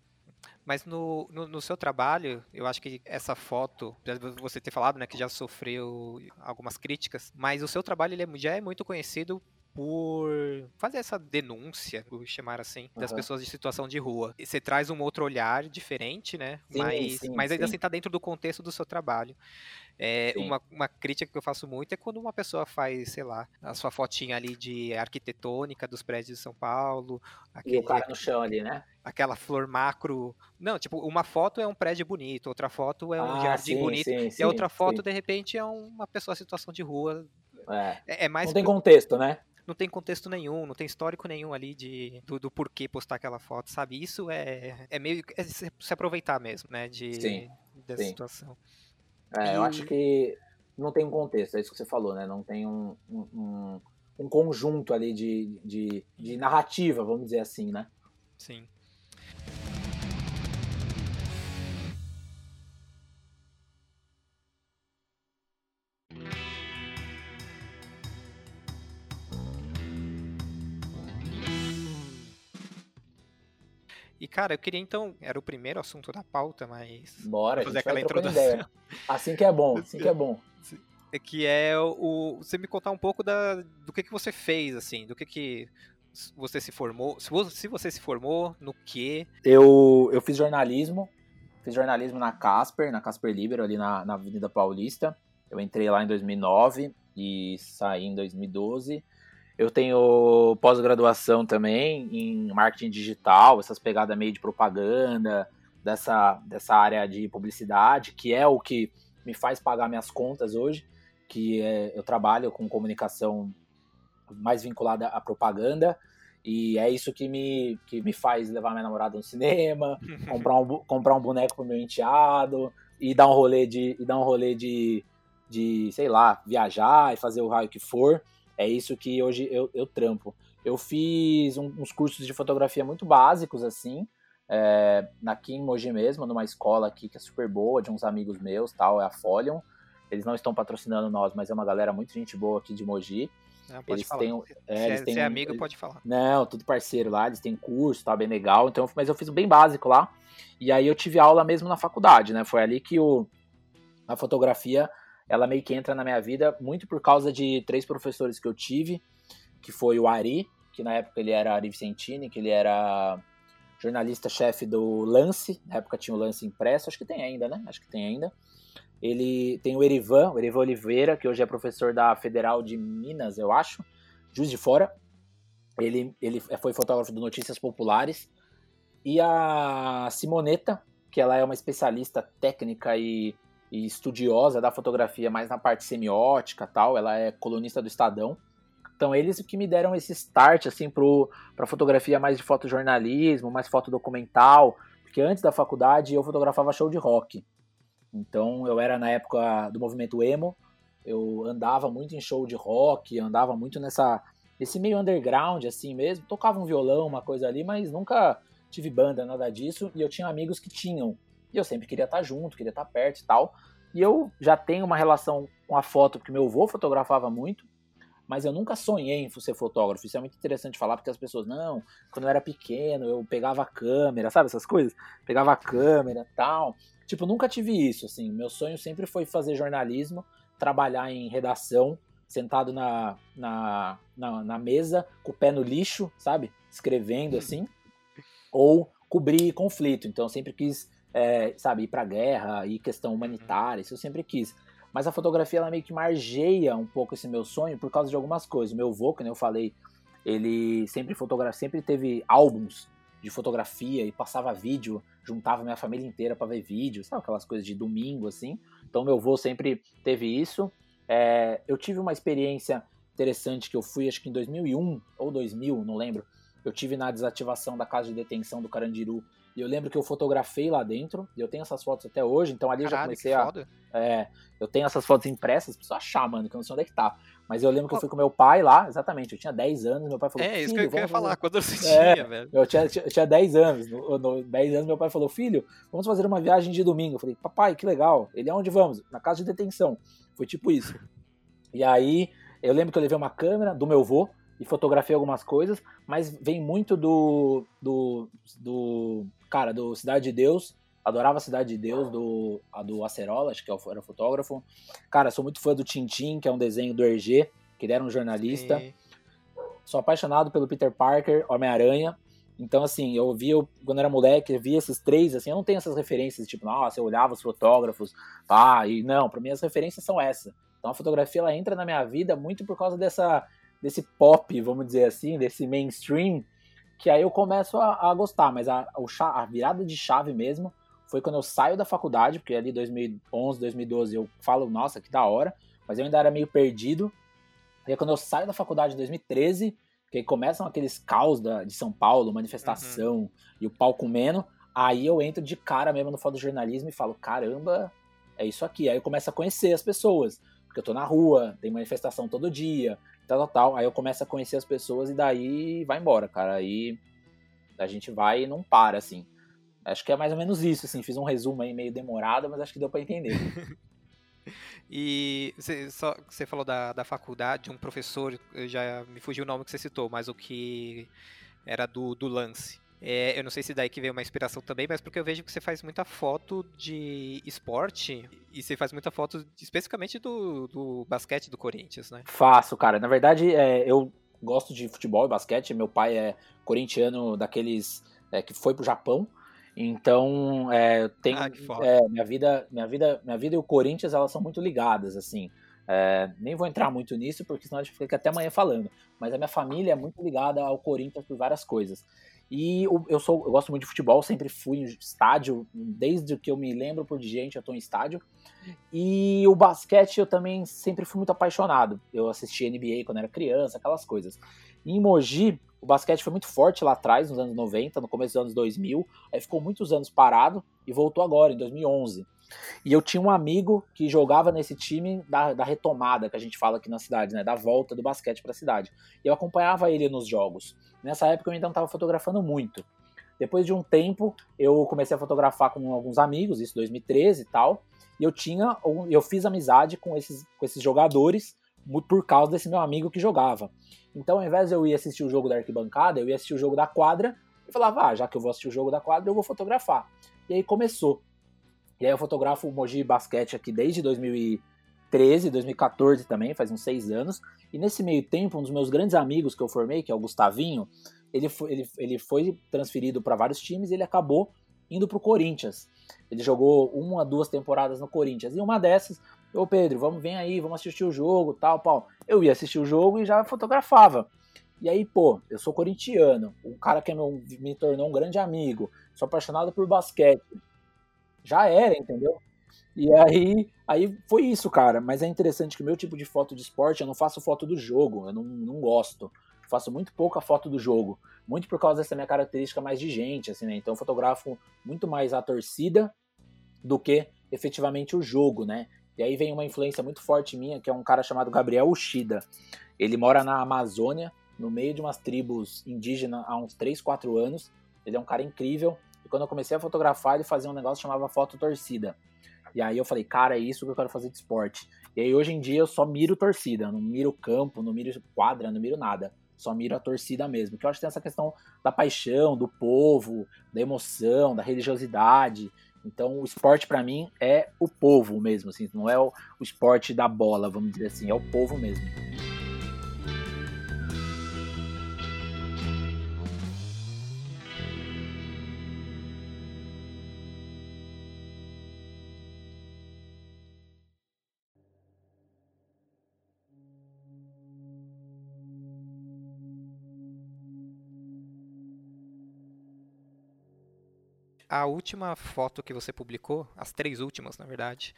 Mas no, no, no, seu trabalho, eu acho que essa foto, você ter falado, né, que já sofreu algumas críticas, mas o seu trabalho ele é, já é muito conhecido por fazer essa denúncia, vou chamar assim, das uhum. pessoas de situação de rua. E você traz um outro olhar diferente, né? Sim, mas, sim, mas ainda sim. assim tá dentro do contexto do seu trabalho. É, uma, uma crítica que eu faço muito é quando uma pessoa faz, sei lá, a sua fotinha ali de arquitetônica dos prédios de São Paulo.
Aquele, e o cara no chão ali, né?
Aquela flor macro. Não, tipo, uma foto é um prédio bonito, outra foto é um ah, jardim bonito, e a outra foto, de repente, é uma pessoa em situação de rua.
É, é, é mais. Não tem contexto, né?
não tem contexto nenhum, não tem histórico nenhum ali de, do, do porquê postar aquela foto, sabe? Isso é, é meio é se, aproveitar mesmo, né? De, sim, dessa sim. situação.
É, e... eu acho que não tem um contexto, é isso que você falou, né? Não tem um, um, um conjunto ali de, de, de narrativa, vamos dizer assim, né?
Sim. Cara, eu queria então. Era o primeiro assunto da pauta, mas.
Bora, fazer aquela introdução. Ideia. Assim que é bom, assim que é bom.
É que é o. Você me contar um pouco da, do que, que você fez, assim, do que, que você se formou. Se você se formou, no que?
Eu, eu fiz jornalismo. Fiz jornalismo na Casper, na Casper Libero, ali na, na Avenida Paulista. Eu entrei lá em 2009 e saí em 2012. Eu tenho pós-graduação também em marketing digital, essas pegadas meio de propaganda, dessa, dessa área de publicidade, que é o que me faz pagar minhas contas hoje, que é, eu trabalho com comunicação mais vinculada à propaganda, e é isso que me, que me faz levar minha namorada no cinema, comprar um, comprar um boneco pro meu enteado, e dar um rolê de, e dar um rolê de, de, sei lá, viajar e fazer o raio que for. É isso que hoje eu, eu trampo. Eu fiz um, uns cursos de fotografia muito básicos, assim, é, aqui em Mogi mesmo, numa escola aqui que é super boa, de uns amigos meus, tal, é a Folion. Eles não estão patrocinando nós, mas é uma galera muito gente boa aqui de Mogi.
Não, pode eles falar. Têm, é, se, eles é, têm, se é amigo, pode falar.
Não, tudo parceiro lá, eles têm curso, tá bem legal. Então, mas eu fiz bem básico lá. E aí eu tive aula mesmo na faculdade, né? Foi ali que o, a fotografia ela meio que entra na minha vida muito por causa de três professores que eu tive, que foi o Ari, que na época ele era Ari Vicentini, que ele era jornalista-chefe do Lance, na época tinha o Lance impresso, acho que tem ainda, né? Acho que tem ainda. Ele tem o Erivan, o Erivan Oliveira, que hoje é professor da Federal de Minas, eu acho, Juiz de Fora. Ele, ele foi fotógrafo do Notícias Populares. E a Simoneta, que ela é uma especialista técnica e e estudiosa da fotografia mais na parte semiótica tal, ela é colunista do Estadão. Então eles que me deram esse start assim para fotografia mais de fotojornalismo, mais fotodocumental, porque antes da faculdade eu fotografava show de rock. Então eu era na época do movimento emo eu andava muito em show de rock, andava muito nessa esse meio underground assim mesmo, tocava um violão, uma coisa ali, mas nunca tive banda, nada disso, e eu tinha amigos que tinham. E eu sempre queria estar junto, queria estar perto e tal. E eu já tenho uma relação com a foto, porque meu avô fotografava muito, mas eu nunca sonhei em ser fotógrafo. Isso é muito interessante falar, porque as pessoas, não, quando eu era pequeno, eu pegava a câmera, sabe essas coisas? Pegava a câmera tal. Tipo, nunca tive isso, assim. Meu sonho sempre foi fazer jornalismo, trabalhar em redação, sentado na, na, na, na mesa, com o pé no lixo, sabe? Escrevendo, assim. Ou cobrir conflito. Então, eu sempre quis, é, sabe, ir pra guerra, ir questão humanitária, isso eu sempre quis. Mas a fotografia ela meio que margeia um pouco esse meu sonho por causa de algumas coisas. Meu avô, como eu falei, ele sempre fotogra sempre teve álbuns de fotografia e passava vídeo, juntava minha família inteira para ver vídeo, sabe aquelas coisas de domingo assim. Então meu avô sempre teve isso. É, eu tive uma experiência interessante que eu fui, acho que em 2001 ou 2000, não lembro. Eu tive na desativação da casa de detenção do Carandiru e eu lembro que eu fotografei lá dentro, e eu tenho essas fotos até hoje, então ali Caralho, eu já comecei a. Foda. É, eu tenho essas fotos impressas, preciso achar, mano, que eu não sei onde é que tá. Mas eu lembro que eu fui com meu pai lá, exatamente, eu tinha 10 anos, meu pai falou.
É, isso que eu queria falar, quando você é, tinha, velho.
Eu tinha, tinha, tinha 10 anos, no, no, 10 anos meu pai falou, filho, vamos fazer uma viagem de domingo. Eu falei, papai, que legal. Ele, aonde vamos? Na casa de detenção. Foi tipo isso. E aí, eu lembro que eu levei uma câmera do meu avô, e fotografei algumas coisas, mas vem muito do, do, do cara, do Cidade de Deus, adorava Cidade de Deus, do, a do Acerola, acho que é era fotógrafo. Cara, sou muito fã do Tintin, que é um desenho do Hergé, que ele era um jornalista. Sou apaixonado pelo Peter Parker, Homem-Aranha. Então, assim, eu via, quando era moleque, eu via esses três, assim, eu não tenho essas referências, tipo, nossa, eu olhava os fotógrafos, pá, e não, para mim as referências são essas. Então a fotografia, ela entra na minha vida muito por causa dessa desse pop, vamos dizer assim, desse mainstream, que aí eu começo a, a gostar, mas a, a virada de chave mesmo foi quando eu saio da faculdade, porque ali 2011, 2012 eu falo, nossa, que da hora, mas eu ainda era meio perdido. E aí quando eu saio da faculdade em 2013, que aí começam aqueles caos da, de São Paulo, manifestação uhum. e o pau comendo, aí eu entro de cara mesmo no fotojornalismo e falo, caramba, é isso aqui. Aí eu começo a conhecer as pessoas, porque eu tô na rua, tem manifestação todo dia, tal, tal, tal. Aí eu começo a conhecer as pessoas e daí vai embora, cara. Aí a gente vai e não para, assim. Acho que é mais ou menos isso, assim. Fiz um resumo aí meio demorado, mas acho que deu para entender.
e você, só, você falou da, da faculdade, um professor, já me fugiu o nome que você citou, mas o que era do, do lance. É, eu não sei se daí que veio uma inspiração também, mas porque eu vejo que você faz muita foto de esporte e você faz muita foto especificamente do, do basquete do Corinthians, né?
Faço, cara. Na verdade, é, eu gosto de futebol e basquete. Meu pai é corintiano daqueles é, que foi pro Japão. Então, é, tem ah, é, minha vida, minha vida, minha vida e o Corinthians elas são muito ligadas, assim. É, nem vou entrar muito nisso, porque senão a gente fica até amanhã falando. Mas a minha família é muito ligada ao Corinthians por várias coisas. E eu, sou, eu gosto muito de futebol, sempre fui em estádio, desde que eu me lembro por gente, eu tô em estádio. E o basquete eu também sempre fui muito apaixonado. Eu assisti NBA quando era criança, aquelas coisas. Em Mogi, o basquete foi muito forte lá atrás, nos anos 90, no começo dos anos 2000. Aí ficou muitos anos parado e voltou agora, em 2011. E eu tinha um amigo que jogava nesse time da, da retomada, que a gente fala aqui na cidade, né? Da volta do basquete para a cidade. E eu acompanhava ele nos jogos. Nessa época eu ainda não estava fotografando muito. Depois de um tempo, eu comecei a fotografar com alguns amigos, isso 2013 e tal. E eu tinha, eu fiz amizade com esses, com esses jogadores por causa desse meu amigo que jogava. Então, ao invés de eu ir assistir o jogo da arquibancada, eu ia assistir o jogo da quadra e falava, ah, já que eu vou assistir o jogo da quadra, eu vou fotografar. E aí começou. E aí eu fotografo o Basquete aqui desde 2013, 2014 também, faz uns seis anos. E nesse meio tempo, um dos meus grandes amigos que eu formei, que é o Gustavinho, ele foi, ele, ele foi transferido para vários times e ele acabou indo para o Corinthians. Ele jogou uma, duas temporadas no Corinthians. E uma dessas, ô Pedro, vamos, vem aí, vamos assistir o jogo, tal, pau. Eu ia assistir o jogo e já fotografava. E aí, pô, eu sou corintiano, um cara que é me tornou um grande amigo, sou apaixonado por basquete já era, entendeu? E aí, aí foi isso, cara. Mas é interessante que o meu tipo de foto de esporte, eu não faço foto do jogo, eu não, não gosto. Eu faço muito pouca foto do jogo. Muito por causa dessa minha característica mais de gente, assim, né? Então eu fotografo muito mais a torcida do que efetivamente o jogo, né? E aí vem uma influência muito forte minha, que é um cara chamado Gabriel Ushida. Ele mora na Amazônia, no meio de umas tribos indígenas há uns 3, 4 anos. Ele é um cara incrível. E quando eu comecei a fotografar, ele fazia um negócio que chamava foto torcida. E aí eu falei, cara, é isso que eu quero fazer de esporte. E aí hoje em dia eu só miro torcida, não miro campo, não miro quadra, não miro nada. Só miro a torcida mesmo. Que eu acho que tem essa questão da paixão, do povo, da emoção, da religiosidade. Então o esporte para mim é o povo mesmo, assim, não é o, o esporte da bola, vamos dizer assim, é o povo mesmo.
A última foto que você publicou, as três últimas, na verdade,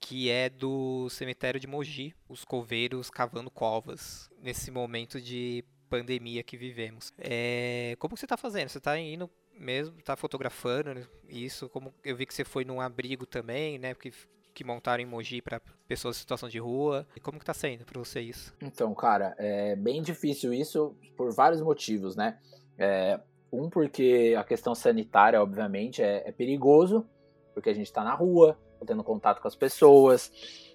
que é do cemitério de Mogi, os coveiros cavando covas, nesse momento de pandemia que vivemos. É, como você está fazendo? Você está indo mesmo, está fotografando isso? Como eu vi que você foi num abrigo também, né? Porque que montaram em Mogi para pessoas em situação de rua. E como que tá sendo para você isso?
Então, cara, é bem difícil isso por vários motivos, né? É, um, porque a questão sanitária, obviamente, é, é perigoso, porque a gente está na rua, tá tendo contato com as pessoas.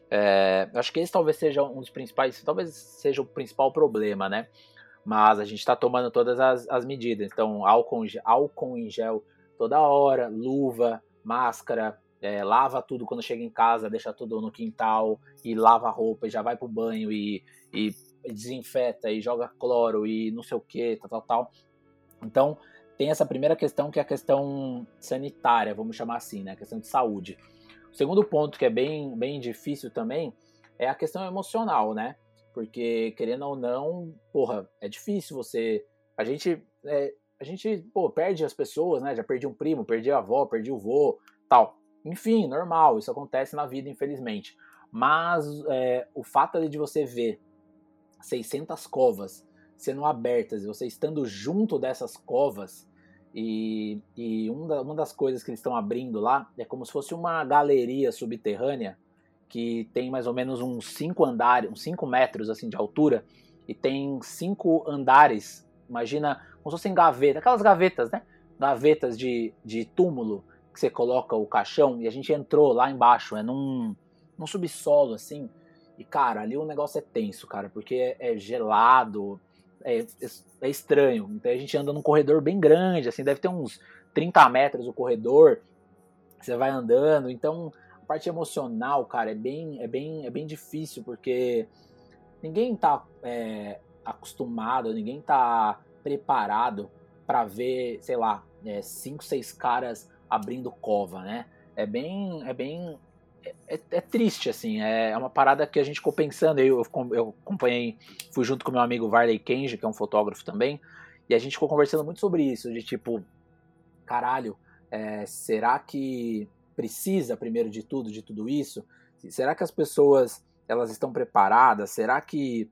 É, acho que esse talvez seja um dos principais, talvez seja o principal problema, né? Mas a gente está tomando todas as, as, medidas. Então, álcool, álcool em gel toda hora, luva, máscara, é, lava tudo quando chega em casa, deixa tudo no quintal e lava a roupa e já vai pro banho e, e desinfeta e joga cloro e não sei o que, tal, tal, tal. Então, tem essa primeira questão que é a questão sanitária, vamos chamar assim, né? A questão de saúde. O segundo ponto que é bem, bem difícil também é a questão emocional, né? Porque, querendo ou não, porra, é difícil você. A gente. É, a gente, pô, perde as pessoas, né? Já perdi um primo, perdi a avó, perdi o vô, tal. Enfim, normal, isso acontece na vida, infelizmente. Mas é, o fato de você ver 600 covas sendo abertas, você estando junto dessas covas, e, e um uma das coisas que eles estão abrindo lá é como se fosse uma galeria subterrânea que tem mais ou menos uns 5 andares, uns 5 metros assim de altura, e tem cinco andares. Imagina como se fossem gavetas, aquelas gavetas, né? Gavetas de, de túmulo que você coloca o caixão, e a gente entrou lá embaixo, é num, num subsolo assim. E cara, ali o negócio é tenso, cara, porque é, é gelado, é, é estranho. Então a gente anda num corredor bem grande, assim, deve ter uns 30 metros o corredor. Você vai andando, então a parte emocional, cara, é bem, é bem, é bem difícil porque ninguém tá é, acostumado, ninguém tá preparado para ver, sei lá, é, cinco, seis caras abrindo cova, né? É bem, é bem é, é, triste, assim. É, é uma parada que a gente ficou pensando. Eu, eu, acompanhei, fui junto com meu amigo Varley Kenji, que é um fotógrafo também, e a gente ficou conversando muito sobre isso, de tipo, caralho, é, será que precisa, primeiro de tudo, de tudo isso? Será que as pessoas elas estão preparadas? Será que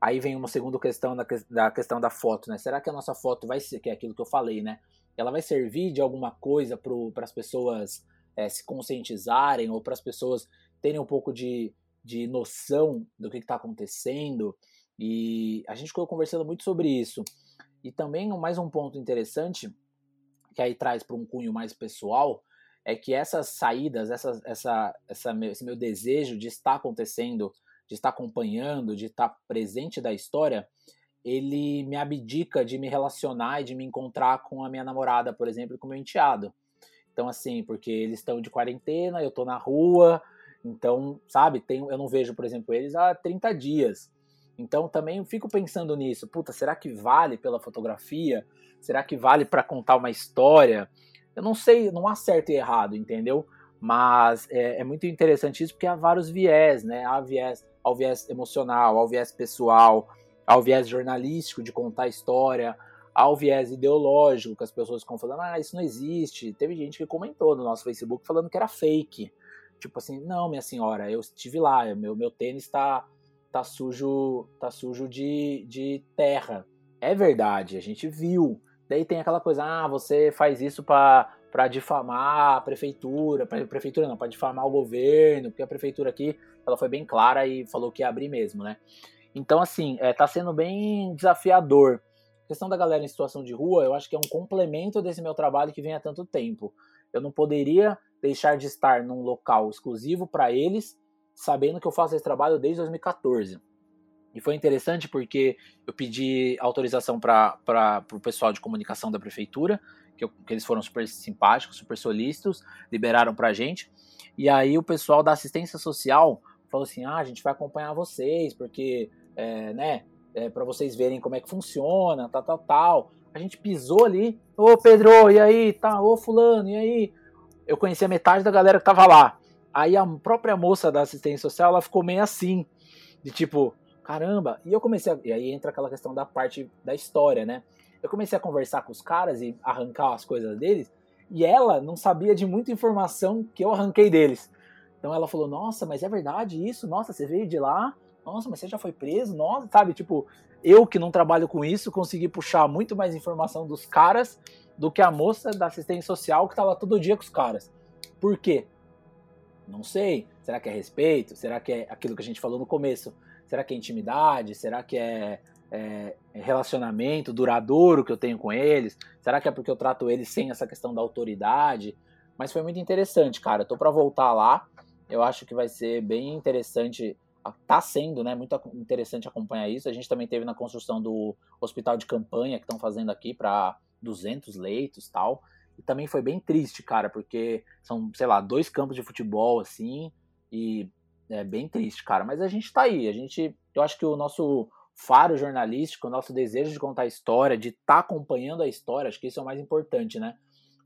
aí vem uma segunda questão da, da questão da foto, né? Será que a nossa foto vai ser, que é aquilo que eu falei, né? Ela vai servir de alguma coisa para as pessoas é, se conscientizarem ou para as pessoas terem um pouco de, de noção do que está acontecendo. E a gente ficou conversando muito sobre isso. E também mais um ponto interessante, que aí traz para um cunho mais pessoal, é que essas saídas, essa, essa, essa, esse meu desejo de estar acontecendo, de estar acompanhando, de estar presente da história, ele me abdica de me relacionar e de me encontrar com a minha namorada, por exemplo, e com o meu enteado. Então, assim, porque eles estão de quarentena, eu tô na rua, então, sabe, tem, eu não vejo, por exemplo, eles há 30 dias. Então, também fico pensando nisso. Puta, será que vale pela fotografia? Será que vale para contar uma história? Eu não sei, não há certo e errado, entendeu? Mas é, é muito interessante isso porque há vários viés, né? Há viés, há o viés emocional, há o viés pessoal, há o viés jornalístico de contar a história, ao viés ideológico, que as pessoas ficam falando, ah, isso não existe. Teve gente que comentou no nosso Facebook falando que era fake. Tipo assim, não, minha senhora, eu estive lá, meu, meu tênis tá, tá sujo, tá sujo de, de terra. É verdade, a gente viu. Daí tem aquela coisa, ah, você faz isso para para difamar a prefeitura, pra, prefeitura não, para difamar o governo, porque a prefeitura aqui ela foi bem clara e falou que ia abrir mesmo, né? Então, assim, é, tá sendo bem desafiador. Questão da galera em situação de rua, eu acho que é um complemento desse meu trabalho que vem há tanto tempo. Eu não poderia deixar de estar num local exclusivo para eles, sabendo que eu faço esse trabalho desde 2014. E foi interessante porque eu pedi autorização para o pessoal de comunicação da prefeitura, que, eu, que, eles foram super simpáticos, super solícitos, liberaram para a gente. E aí o pessoal da assistência social falou assim: ah, a gente vai acompanhar vocês, porque, é, né, é, para vocês verem como é que funciona, tal, tal, tal. A gente pisou ali, ô Pedro, e aí, tá, ô Fulano, e aí? Eu conhecia metade da galera que tava lá. Aí a própria moça da assistência social, ela ficou meio assim, de tipo, caramba. E eu comecei, a, e aí entra aquela questão da parte da história, né? Eu comecei a conversar com os caras e arrancar as coisas deles, e ela não sabia de muita informação que eu arranquei deles. Então ela falou: Nossa, mas é verdade isso? Nossa, você veio de lá? Nossa, mas você já foi preso? Nossa, sabe? Tipo, eu que não trabalho com isso consegui puxar muito mais informação dos caras do que a moça da assistência social que estava todo dia com os caras. Por quê? Não sei. Será que é respeito? Será que é aquilo que a gente falou no começo? Será que é intimidade? Será que é, é, é relacionamento duradouro que eu tenho com eles? Será que é porque eu trato eles sem essa questão da autoridade? Mas foi muito interessante, cara. Eu tô para voltar lá. Eu acho que vai ser bem interessante. Tá sendo, né? Muito interessante acompanhar isso. A gente também teve na construção do hospital de campanha que estão fazendo aqui para 200 leitos tal. E também foi bem triste, cara, porque são, sei lá, dois campos de futebol, assim, e é bem triste, cara. Mas a gente tá aí, a gente, eu acho que o nosso faro jornalístico, o nosso desejo de contar a história, de estar tá acompanhando a história, acho que isso é o mais importante, né?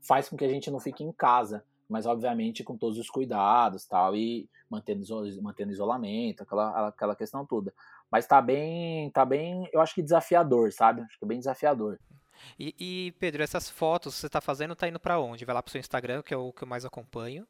Faz com que a gente não fique em casa, mas obviamente com todos os cuidados, tal, e mantendo, mantendo isolamento, aquela, aquela questão toda. Mas tá bem, tá bem, eu acho que desafiador, sabe? Acho que é bem desafiador.
E, e, Pedro, essas fotos que você está fazendo, tá indo para onde? Vai lá pro seu Instagram, que é o que eu mais acompanho.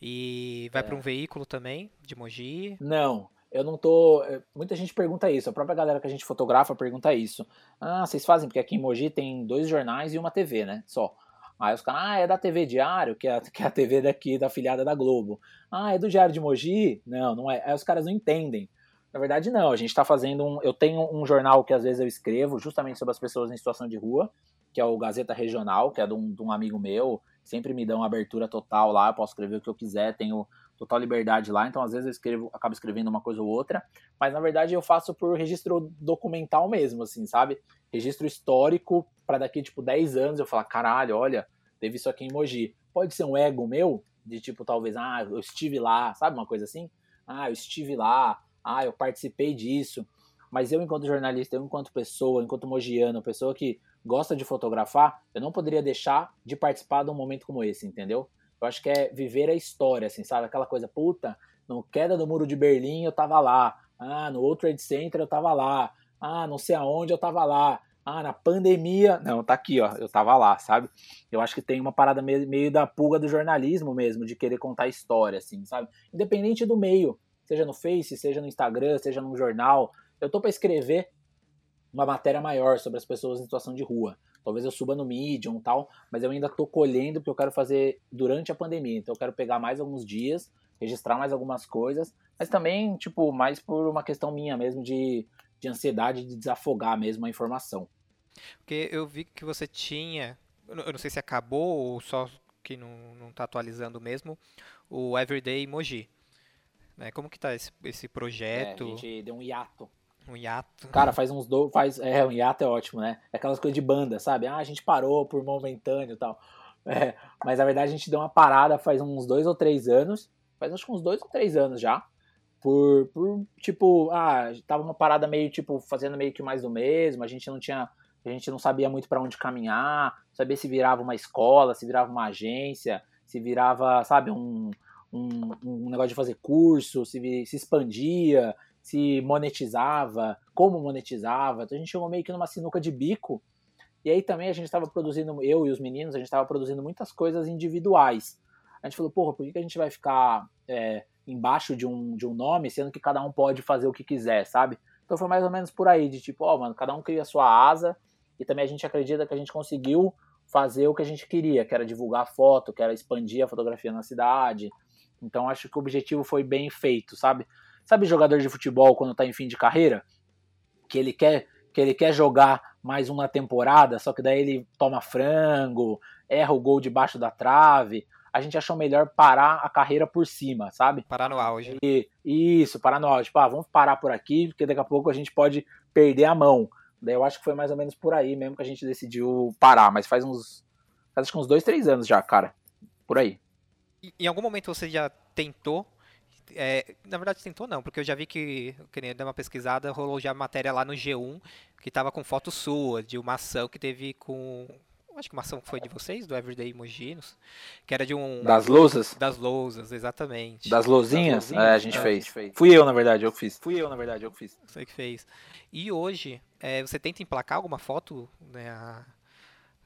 E vai é. para um veículo também, de Mogi?
Não, eu não tô. É, muita gente pergunta isso, a própria galera que a gente fotografa pergunta isso. Ah, vocês fazem, porque aqui em Mogi tem dois jornais e uma TV, né? Só. Aí os caras, ah, é da TV Diário, que é, que é a TV daqui, da afiliada da Globo. Ah, é do Diário de Mogi? Não, não é. Aí os caras não entendem. Na verdade, não. A gente está fazendo um. Eu tenho um jornal que às vezes eu escrevo justamente sobre as pessoas em situação de rua, que é o Gazeta Regional, que é de um, de um amigo meu. Sempre me dão abertura total lá, eu posso escrever o que eu quiser, tenho total liberdade lá, então às vezes eu escrevo, acabo escrevendo uma coisa ou outra, mas na verdade eu faço por registro documental mesmo, assim, sabe? Registro histórico para daqui tipo 10 anos eu falar, caralho, olha, teve isso aqui em Mogi. Pode ser um ego meu, de tipo talvez, ah, eu estive lá, sabe uma coisa assim? Ah, eu estive lá, ah, eu participei disso. Mas eu, enquanto jornalista, eu, enquanto pessoa, enquanto mogiano, pessoa que gosta de fotografar, eu não poderia deixar de participar de um momento como esse, entendeu? Eu acho que é viver a história, assim, sabe? Aquela coisa, puta, no queda do muro de Berlim eu tava lá. Ah, no World Trade Center eu tava lá. Ah, não sei aonde eu tava lá. Ah, na pandemia. Não, tá aqui, ó. Eu tava lá, sabe? Eu acho que tem uma parada meio, da pulga do jornalismo mesmo, de querer contar história, assim, sabe? Independente do meio seja no Face, seja no Instagram, seja num jornal. Eu tô para escrever uma matéria maior sobre as pessoas em situação de rua. Talvez eu suba no Medium e tal, mas eu ainda tô colhendo porque eu quero fazer durante a pandemia. Então eu quero pegar mais alguns dias, registrar mais algumas coisas, mas também, tipo, mais por uma questão minha mesmo de, de ansiedade de desafogar mesmo a informação.
Porque eu vi que você tinha, eu não sei se acabou ou só que não, não tá atualizando mesmo, o Everyday Emoji. Né? Como que tá esse, esse projeto?
É, a gente deu um hiato.
Um hiato.
Cara, faz uns dois. Faz, é, um hiato é ótimo, né? É aquelas coisas de banda, sabe? Ah, a gente parou por momentâneo e tal. É, mas na verdade a gente deu uma parada faz uns dois ou três anos. Faz acho que uns dois ou três anos já. Por, por tipo, ah, tava uma parada meio, tipo, fazendo meio que mais do mesmo. A gente não tinha. A gente não sabia muito para onde caminhar, sabia se virava uma escola, se virava uma agência, se virava, sabe, um, um, um negócio de fazer curso, se, se expandia, se monetizava, como monetizava. Então a gente chegou meio que numa sinuca de bico. E aí também a gente estava produzindo, eu e os meninos, a gente estava produzindo muitas coisas individuais. A gente falou, porra, por que a gente vai ficar é, embaixo de um, de um nome, sendo que cada um pode fazer o que quiser, sabe? Então foi mais ou menos por aí, de tipo, ó, oh, mano, cada um cria a sua asa, e também a gente acredita que a gente conseguiu fazer o que a gente queria, que era divulgar a foto, que era expandir a fotografia na cidade. Então acho que o objetivo foi bem feito, sabe? Sabe jogador de futebol quando tá em fim de carreira? Que ele quer que ele quer jogar mais uma temporada, só que daí ele toma frango, erra o gol debaixo da trave. A gente achou melhor parar a carreira por cima, sabe?
Parar no auge.
E, isso, parar no auge. Tipo, ah, vamos parar por aqui, porque daqui a pouco a gente pode perder a mão. Daí eu acho que foi mais ou menos por aí mesmo que a gente decidiu parar, mas faz uns. Faz acho que uns dois, três anos já, cara. Por aí.
Em algum momento você já tentou é, na verdade tentou não, porque eu já vi que, que nem deu uma pesquisada, rolou já matéria lá no G1 que tava com foto sua, de uma ação que teve com. Acho que uma ação foi de vocês, do Everyday Moginos, que era de um.
Das lousas?
Das lousas, exatamente.
Das lousinhas? É, a gente, é, fez. fez. Fui eu, na verdade, eu fiz.
Fui eu, na verdade, eu fiz. Você que fez. E hoje, é, você tenta emplacar alguma foto, né? A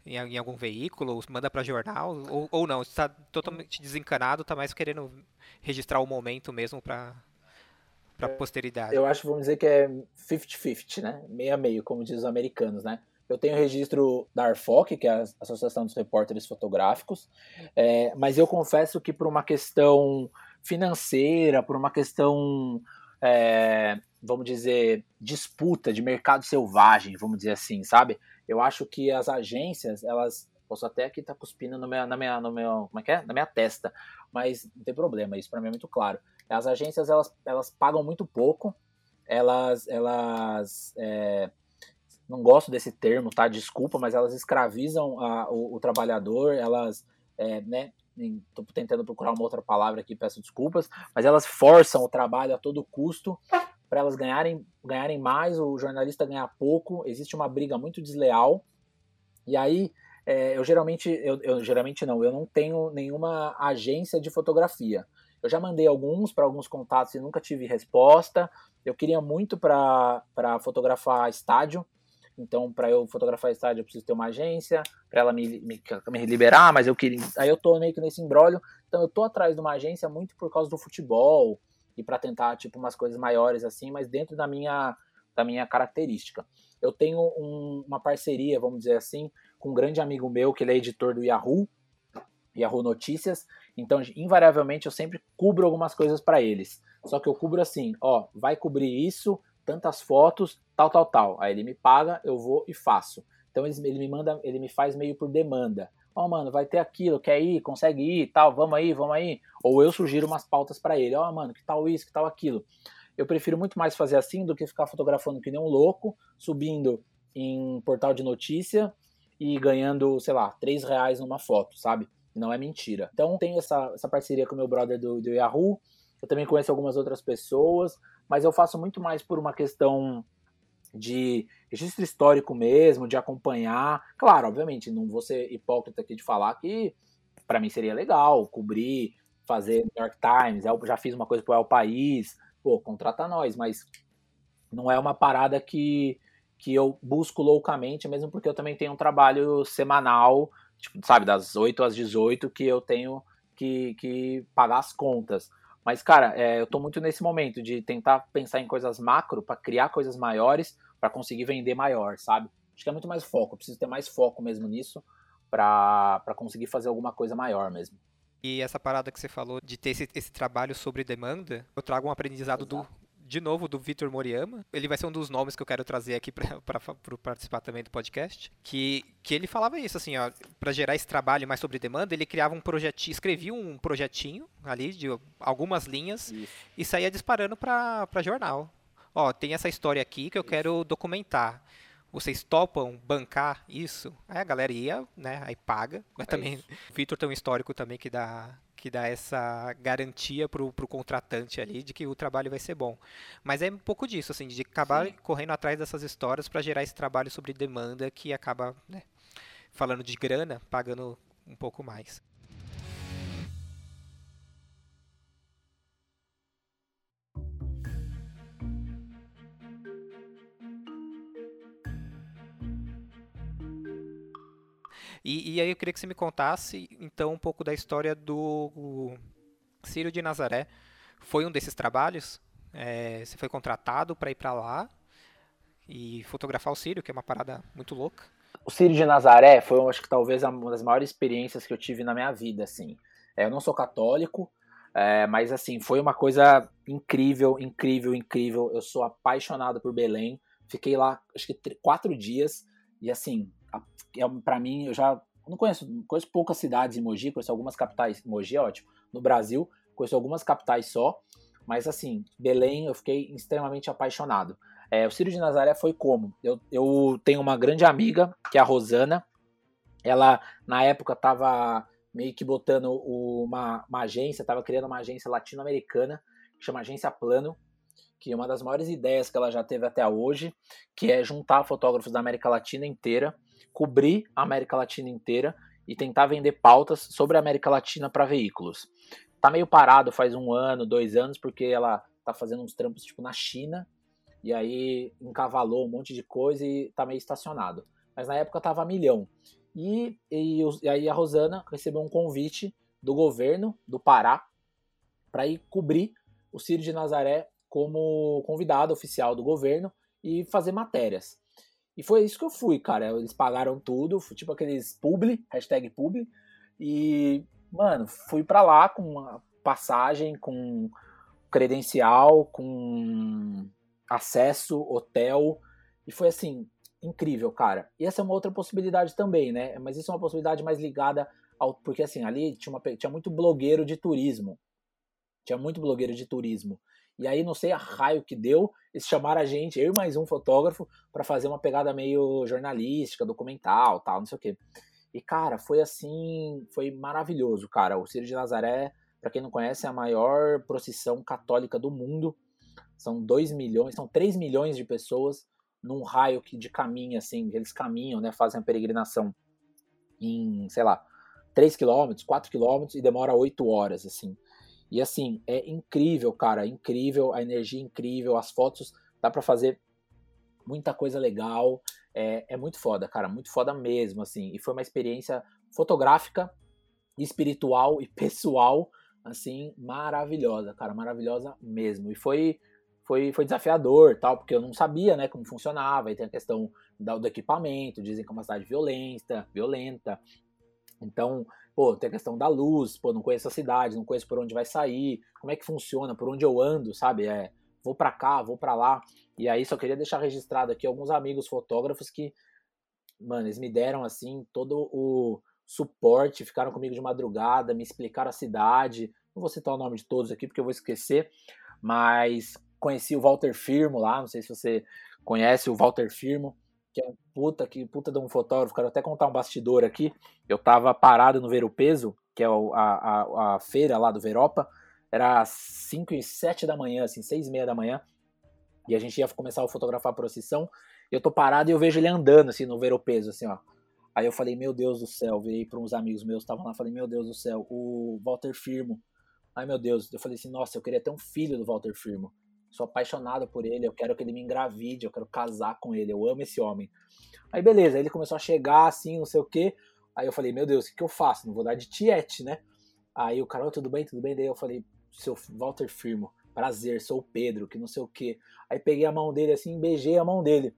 em, em algum veículo, manda para jornal, ou, ou não, está totalmente desencanado, está mais querendo registrar o momento mesmo para para posteridade.
Eu acho, vamos dizer que é 50-50, né? Meio a meio, como diz os americanos, né? Eu tenho registro da ARFOC, que é a Associação dos Repórteres Fotográficos, é, mas eu confesso que por uma questão financeira, por uma questão, é, vamos dizer, disputa de mercado selvagem, vamos dizer assim, sabe? Eu acho que as agências, elas. Posso até aqui estar tá cuspindo no meu, na minha, no meu, como é que é? Na minha testa, mas não tem problema, isso para mim é muito claro. As agências, elas, elas pagam muito pouco, elas, elas é, não gosto desse termo, tá? Desculpa, mas elas escravizam a, o, o, trabalhador, elas, é, né? Estou tentando procurar uma outra palavra aqui, peço desculpas, mas elas forçam o trabalho a todo custo para elas ganharem, ganharem mais, o jornalista ganhar pouco, existe uma briga muito desleal. E aí, é, eu geralmente, eu, eu, geralmente não, eu não tenho nenhuma agência de fotografia. Eu já mandei alguns para alguns contatos e nunca tive resposta. Eu queria muito para fotografar estádio. Então, para eu fotografar estádio, eu preciso ter uma agência, para ela me, me, me, liberar, mas eu queria. Aí eu tô meio que nesse embrólio. Então, eu tô atrás de uma agência muito por causa do futebol, e para tentar tipo umas coisas maiores assim, mas dentro da minha da minha característica. Eu tenho um, uma parceria, vamos dizer assim, com um grande amigo meu que ele é editor do Yahoo, Yahoo Notícias. Então, invariavelmente eu sempre cubro algumas coisas para eles. Só que eu cubro assim, ó, vai cobrir isso, tantas fotos, tal, tal, tal. Aí ele me paga, eu vou e faço. Então ele me manda, ele me faz meio por demanda ó, oh, mano, vai ter aquilo, quer ir, consegue ir, tal, vamos aí, vamos aí. Ou eu sugiro umas pautas para ele, ó, oh, mano, que tal isso, que tal aquilo. Eu prefiro muito mais fazer assim do que ficar fotografando que nem um louco, subindo em portal de notícia e ganhando, sei lá, três reais numa foto, sabe? Não é mentira. Então tem essa, essa parceria com o meu brother do, do Yahoo. Eu também conheço algumas outras pessoas, mas eu faço muito mais por uma questão de registro histórico mesmo, de acompanhar. Claro, obviamente, não vou ser hipócrita aqui de falar que para mim seria legal cobrir, fazer New York Times, eu já fiz uma coisa pro El País, pô, contrata nós, mas não é uma parada que, que eu busco loucamente, mesmo porque eu também tenho um trabalho semanal, tipo, sabe, das 8 às 18 que eu tenho que, que pagar as contas. Mas, cara, é, eu tô muito nesse momento de tentar pensar em coisas macro para criar coisas maiores para conseguir vender maior, sabe? Acho que é muito mais foco, eu preciso ter mais foco mesmo nisso para conseguir fazer alguma coisa maior mesmo.
E essa parada que você falou de ter esse, esse trabalho sobre demanda, eu trago um aprendizado Exato. do, de novo, do Vitor Moriyama. Ele vai ser um dos nomes que eu quero trazer aqui para participar também do podcast. Que, que ele falava isso, assim, ó, para gerar esse trabalho mais sobre demanda, ele criava um projetinho, escrevia um projetinho ali de algumas linhas isso. e saía disparando para jornal ó, tem essa história aqui que eu quero documentar. Vocês topam bancar isso? Aí a galera ia, né? Aí paga. Mas é também o Vitor tem um histórico também que dá que dá essa garantia pro, pro contratante ali de que o trabalho vai ser bom. Mas é um pouco disso, assim, de acabar Sim. correndo atrás dessas histórias para gerar esse trabalho sobre demanda que acaba, né, falando de grana, pagando um pouco mais. E, e, aí eu queria que você me contasse, então, um pouco da história do Círio de Nazaré. Foi um desses trabalhos? É, você foi contratado para ir para lá e fotografar o Círio, que é uma parada muito louca.
O Círio de Nazaré foi, acho que talvez uma das maiores experiências que eu tive na minha vida, assim. É, eu não sou católico, é, mas assim, foi uma coisa incrível, incrível, incrível. Eu sou apaixonado por Belém. Fiquei lá, acho que quatro dias. E assim, para mim, eu já não conheço, conheço poucas cidades em Mogi, conheço algumas capitais. Mogi é ótimo. No Brasil, conheço algumas capitais só. Mas assim, Belém, eu fiquei extremamente apaixonado. É, o Círio de Nazaré foi como? Eu, eu tenho uma grande amiga, que é a Rosana. Ela, na época, estava meio que botando uma, uma agência, estava criando uma agência latino-americana, que chama Agência Plano, que é uma das maiores ideias que ela já teve até hoje, que é juntar fotógrafos da América Latina inteira, cobrir a América Latina inteira e tentar vender pautas sobre a América Latina para veículos. Tá meio parado faz um ano, dois anos, porque ela tá fazendo uns trampos tipo na China, e aí encavalou um monte de coisa e tá meio estacionado. Mas na época tava a milhão. E, e, e aí a Rosana recebeu um convite do governo do Pará para ir cobrir o Círio de Nazaré como convidado oficial do governo e fazer matérias. E foi isso que eu fui, cara. Eles pagaram tudo, tipo aqueles publi, hashtag publi. E, mano, fui para lá com uma passagem, com credencial, com acesso, hotel. E foi assim, incrível, cara. E essa é uma outra possibilidade também, né? Mas isso é uma possibilidade mais ligada ao. Porque assim, ali tinha, uma, tinha muito blogueiro de turismo. Tinha muito blogueiro de turismo. E aí, não sei a raio que deu, eles chamaram a gente, eu e mais um fotógrafo, para fazer uma pegada meio jornalística, documental, tal, não sei o quê. E, cara, foi assim, foi maravilhoso, cara. O Círio de Nazaré, para quem não conhece, é a maior procissão católica do mundo. São 2 milhões, são 3 milhões de pessoas num raio que de caminho, assim, eles caminham, né, fazem a peregrinação em, sei lá, 3 quilômetros, 4 quilômetros e demora 8 horas, assim. E assim, é incrível, cara, incrível, a energia é incrível, as fotos, dá para fazer muita coisa legal, é, é muito foda, cara, muito foda mesmo, assim. E foi uma experiência fotográfica, espiritual e pessoal, assim, maravilhosa, cara, maravilhosa mesmo. E foi foi, foi desafiador, tal, porque eu não sabia, né, como funcionava, e tem a questão do, do equipamento, dizem que é uma cidade violenta, violenta, então, pô, tem a questão da luz, pô, não conheço a cidade, não conheço por onde vai sair, como é que funciona, por onde eu ando, sabe, é, vou para cá, vou para lá, e aí só queria deixar registrado aqui alguns amigos fotógrafos que, mano, eles me deram, assim, todo o suporte, ficaram comigo de madrugada, me explicaram a cidade, não vou citar o nome de todos aqui porque eu vou esquecer, mas conheci o Walter Firmo lá, não sei se você conhece o Walter Firmo, que é um puta, que, puta de um fotógrafo, quero até contar um bastidor aqui. Eu tava parado no Ver Peso, que é a, a, a feira lá do Veropa, era 5 e 7 da manhã, assim, 6 e meia da manhã, e a gente ia começar a fotografar a procissão, eu tô parado e eu vejo ele andando, assim, no Ver Peso, assim, ó. Aí eu falei, meu Deus do céu, virei para uns amigos meus, estavam lá, falei, meu Deus do céu, o Walter Firmo. Ai, meu Deus, eu falei assim, nossa, eu queria ter um filho do Walter Firmo sou apaixonado por ele, eu quero que ele me engravide, eu quero casar com ele, eu amo esse homem. Aí beleza, aí ele começou a chegar assim, não sei o que. Aí eu falei, meu Deus, o que, eu faço? Não vou dar de tiete, né? Aí o cara, tudo bem, tudo bem? Daí eu falei, seu Walter Firmo, prazer, sou o Pedro, que não sei o que. Aí peguei a mão dele assim, beijei a mão dele.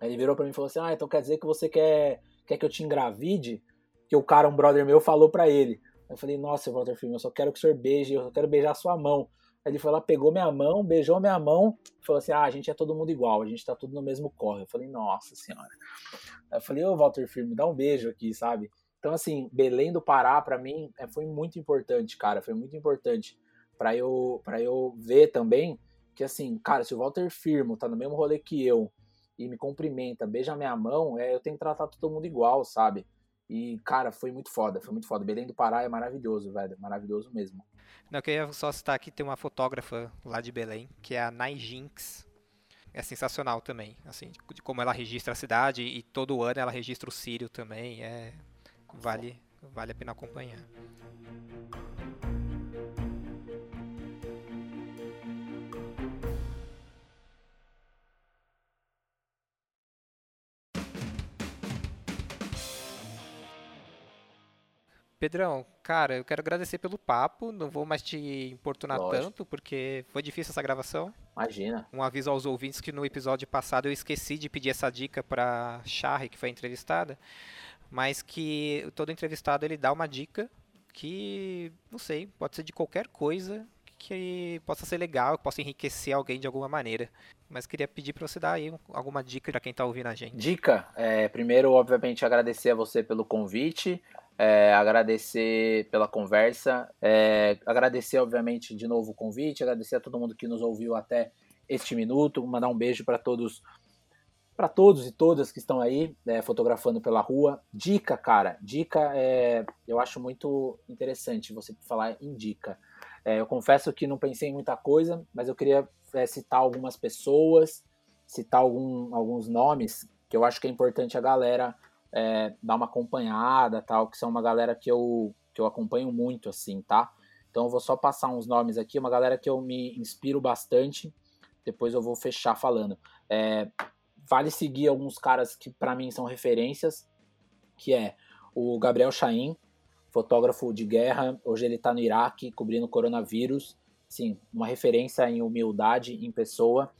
Aí ele virou para mim e falou assim: Ah, então quer dizer que você quer, quer que eu te engravide? Que o cara, um brother meu, falou para ele. Eu falei, nossa, Walter Firmo, eu só quero que o senhor beije, eu só quero beijar a sua mão. Ele foi lá, pegou minha mão, beijou minha mão, falou assim: ah, a gente é todo mundo igual, a gente tá tudo no mesmo corre. Eu falei, nossa senhora. Eu falei, ô Walter Firme, dá um beijo aqui, sabe? Então, assim, Belém do Pará, para mim, é, foi muito importante, cara, foi muito importante para eu, pra eu ver também que, assim, cara, se o Walter Firmo tá no mesmo rolê que eu e me cumprimenta, beija minha mão, é, eu tenho que tratar todo mundo igual, sabe? E, cara, foi muito foda, foi muito foda. Belém do Pará é maravilhoso, velho, maravilhoso mesmo.
Não, eu queria só citar aqui, tem uma fotógrafa lá de Belém, que é a Nai Jinx. É sensacional também, assim, de como ela registra a cidade e todo ano ela registra o Sírio também, é vale vale a pena acompanhar. Pedrão, cara, eu quero agradecer pelo papo. Não vou mais te importunar Lógico. tanto, porque foi difícil essa gravação.
Imagina.
Um aviso aos ouvintes que no episódio passado eu esqueci de pedir essa dica para Charre, que foi entrevistada, mas que todo entrevistado ele dá uma dica que, não sei, pode ser de qualquer coisa que possa ser legal, que possa enriquecer alguém de alguma maneira. Mas queria pedir para você dar aí alguma dica para quem está ouvindo a gente.
Dica? É, primeiro, obviamente, agradecer a você pelo convite é, agradecer pela conversa, é, agradecer, obviamente, de novo o convite, agradecer a todo mundo que nos ouviu até este minuto, mandar um beijo para todos para todos e todas que estão aí é, fotografando pela rua. Dica, cara, dica é, eu acho muito interessante você falar em dica. É, eu confesso que não pensei em muita coisa, mas eu queria é, citar algumas pessoas, citar algum, alguns nomes que eu acho que é importante a galera é, dar uma acompanhada, tal, que são uma galera que eu, que eu acompanho muito, assim, tá? Então eu vou só passar uns nomes aqui, uma galera que eu me inspiro bastante, depois eu vou fechar falando. É, vale seguir alguns caras que para mim são referências, que é o Gabriel Chaim, fotógrafo de guerra, hoje ele está no Iraque cobrindo coronavírus, sim, uma referência em humildade em pessoa.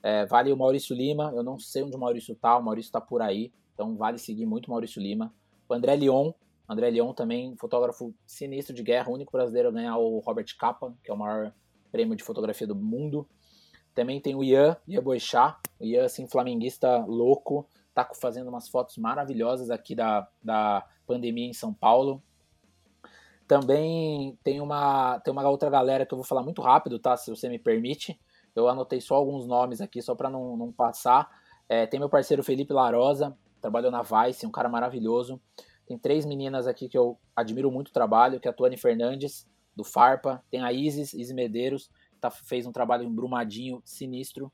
É, vale o Maurício Lima, eu não sei onde o Maurício tá, o Maurício está por aí, então vale seguir muito Maurício Lima. O André Leon, André Leon também, fotógrafo sinistro de guerra, o único brasileiro a ganhar o Robert Capa, que é o maior prêmio de fotografia do mundo. Também tem o Ian, Ian Boixá, o Ian, assim, flamenguista louco, tá fazendo umas fotos maravilhosas aqui da, da pandemia em São Paulo. Também tem uma, tem uma outra galera que eu vou falar muito rápido, tá? Se você me permite. Eu anotei só alguns nomes aqui, só para não, não passar. É, tem meu parceiro Felipe Larosa, trabalhou na Vice, um cara maravilhoso. Tem três meninas aqui que eu admiro muito o trabalho, que é a Tuane Fernandes, do Farpa, tem a Isis, Isis Medeiros, tá, fez um trabalho em Brumadinho sinistro.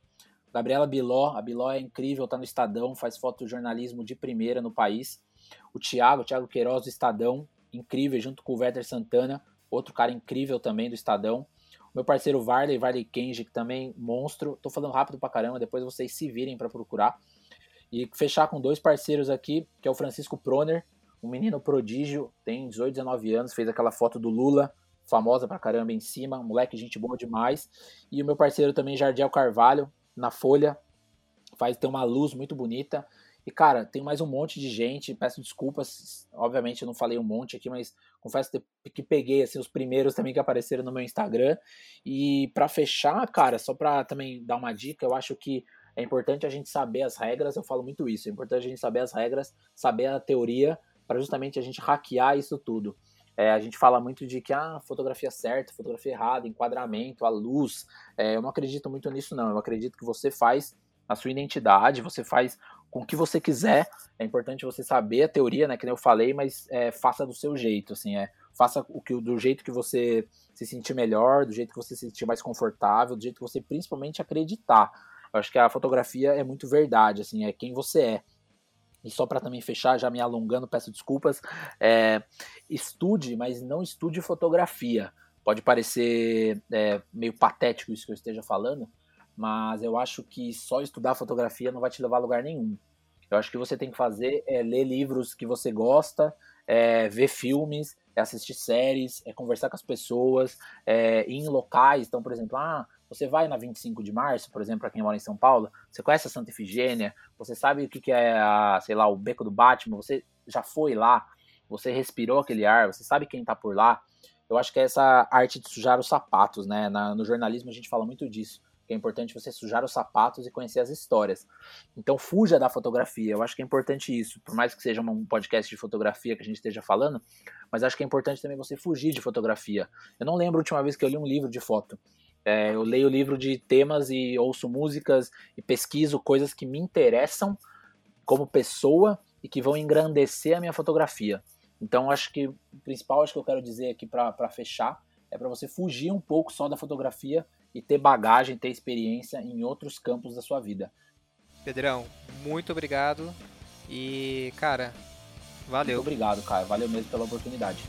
Gabriela Biló, a Biló é incrível, tá no Estadão, faz fotojornalismo de primeira no país. O Thiago, o Thiago Queiroz do Estadão, incrível, junto com o Werther Santana, outro cara incrível também do Estadão. Meu parceiro Varley, Varley Kenji, que também monstro. Tô falando rápido pra caramba, depois vocês se virem para procurar. E fechar com dois parceiros aqui, que é o Francisco Proner, um menino prodígio, tem 18, 19 anos, fez aquela foto do Lula, famosa pra caramba em cima, moleque, gente boa demais. E o meu parceiro também, Jardiel Carvalho, na Folha, faz ter uma luz muito bonita. E, cara, tem mais um monte de gente, peço desculpas, obviamente eu não falei um monte aqui, mas confesso que peguei, assim, os primeiros também que apareceram no meu Instagram. E para fechar, cara, só para também dar uma dica, eu acho que é importante a gente saber as regras, eu falo muito isso, é importante a gente saber as regras, saber a teoria, para justamente a gente hackear isso tudo. É, a gente fala muito de que a ah, fotografia certa, fotografia errada, enquadramento, a luz. É, eu não acredito muito nisso, não. Eu acredito que você faz a sua identidade, você faz com o que você quiser. É importante você saber a teoria, né? Que nem eu falei, mas é, faça do seu jeito, assim, é. Faça o que do jeito que você se sentir melhor, do jeito que você se sentir mais confortável, do jeito que você principalmente acreditar. Eu acho que a fotografia é muito verdade, assim, é quem você é. E só para também fechar, já me alongando, peço desculpas. É, estude, mas não estude fotografia. Pode parecer é, meio patético isso que eu esteja falando, mas eu acho que só estudar fotografia não vai te levar a lugar nenhum. Eu acho que você tem que fazer é ler livros que você gosta, é, ver filmes, é assistir séries, é conversar com as pessoas, é, ir em locais. Então, por exemplo, ah, você vai na 25 de março, por exemplo, para quem mora em São Paulo, você conhece a Santa Efigênia, você sabe o que, que é, a, sei lá, o Beco do Batman, você já foi lá, você respirou aquele ar, você sabe quem está por lá. Eu acho que é essa arte de sujar os sapatos, né? Na, no jornalismo a gente fala muito disso, que é importante você sujar os sapatos e conhecer as histórias. Então fuja da fotografia, eu acho que é importante isso, por mais que seja um podcast de fotografia que a gente esteja falando, mas acho que é importante também você fugir de fotografia. Eu não lembro a última vez que eu li um livro de foto. É, eu leio livro de temas e ouço músicas e pesquiso coisas que me interessam como pessoa e que vão engrandecer a minha fotografia. Então, acho que o principal acho que eu quero dizer aqui para fechar é para você fugir um pouco só da fotografia e ter bagagem, ter experiência em outros campos da sua vida.
Pedrão, muito obrigado e, cara, valeu.
Muito obrigado, cara. Valeu mesmo pela oportunidade.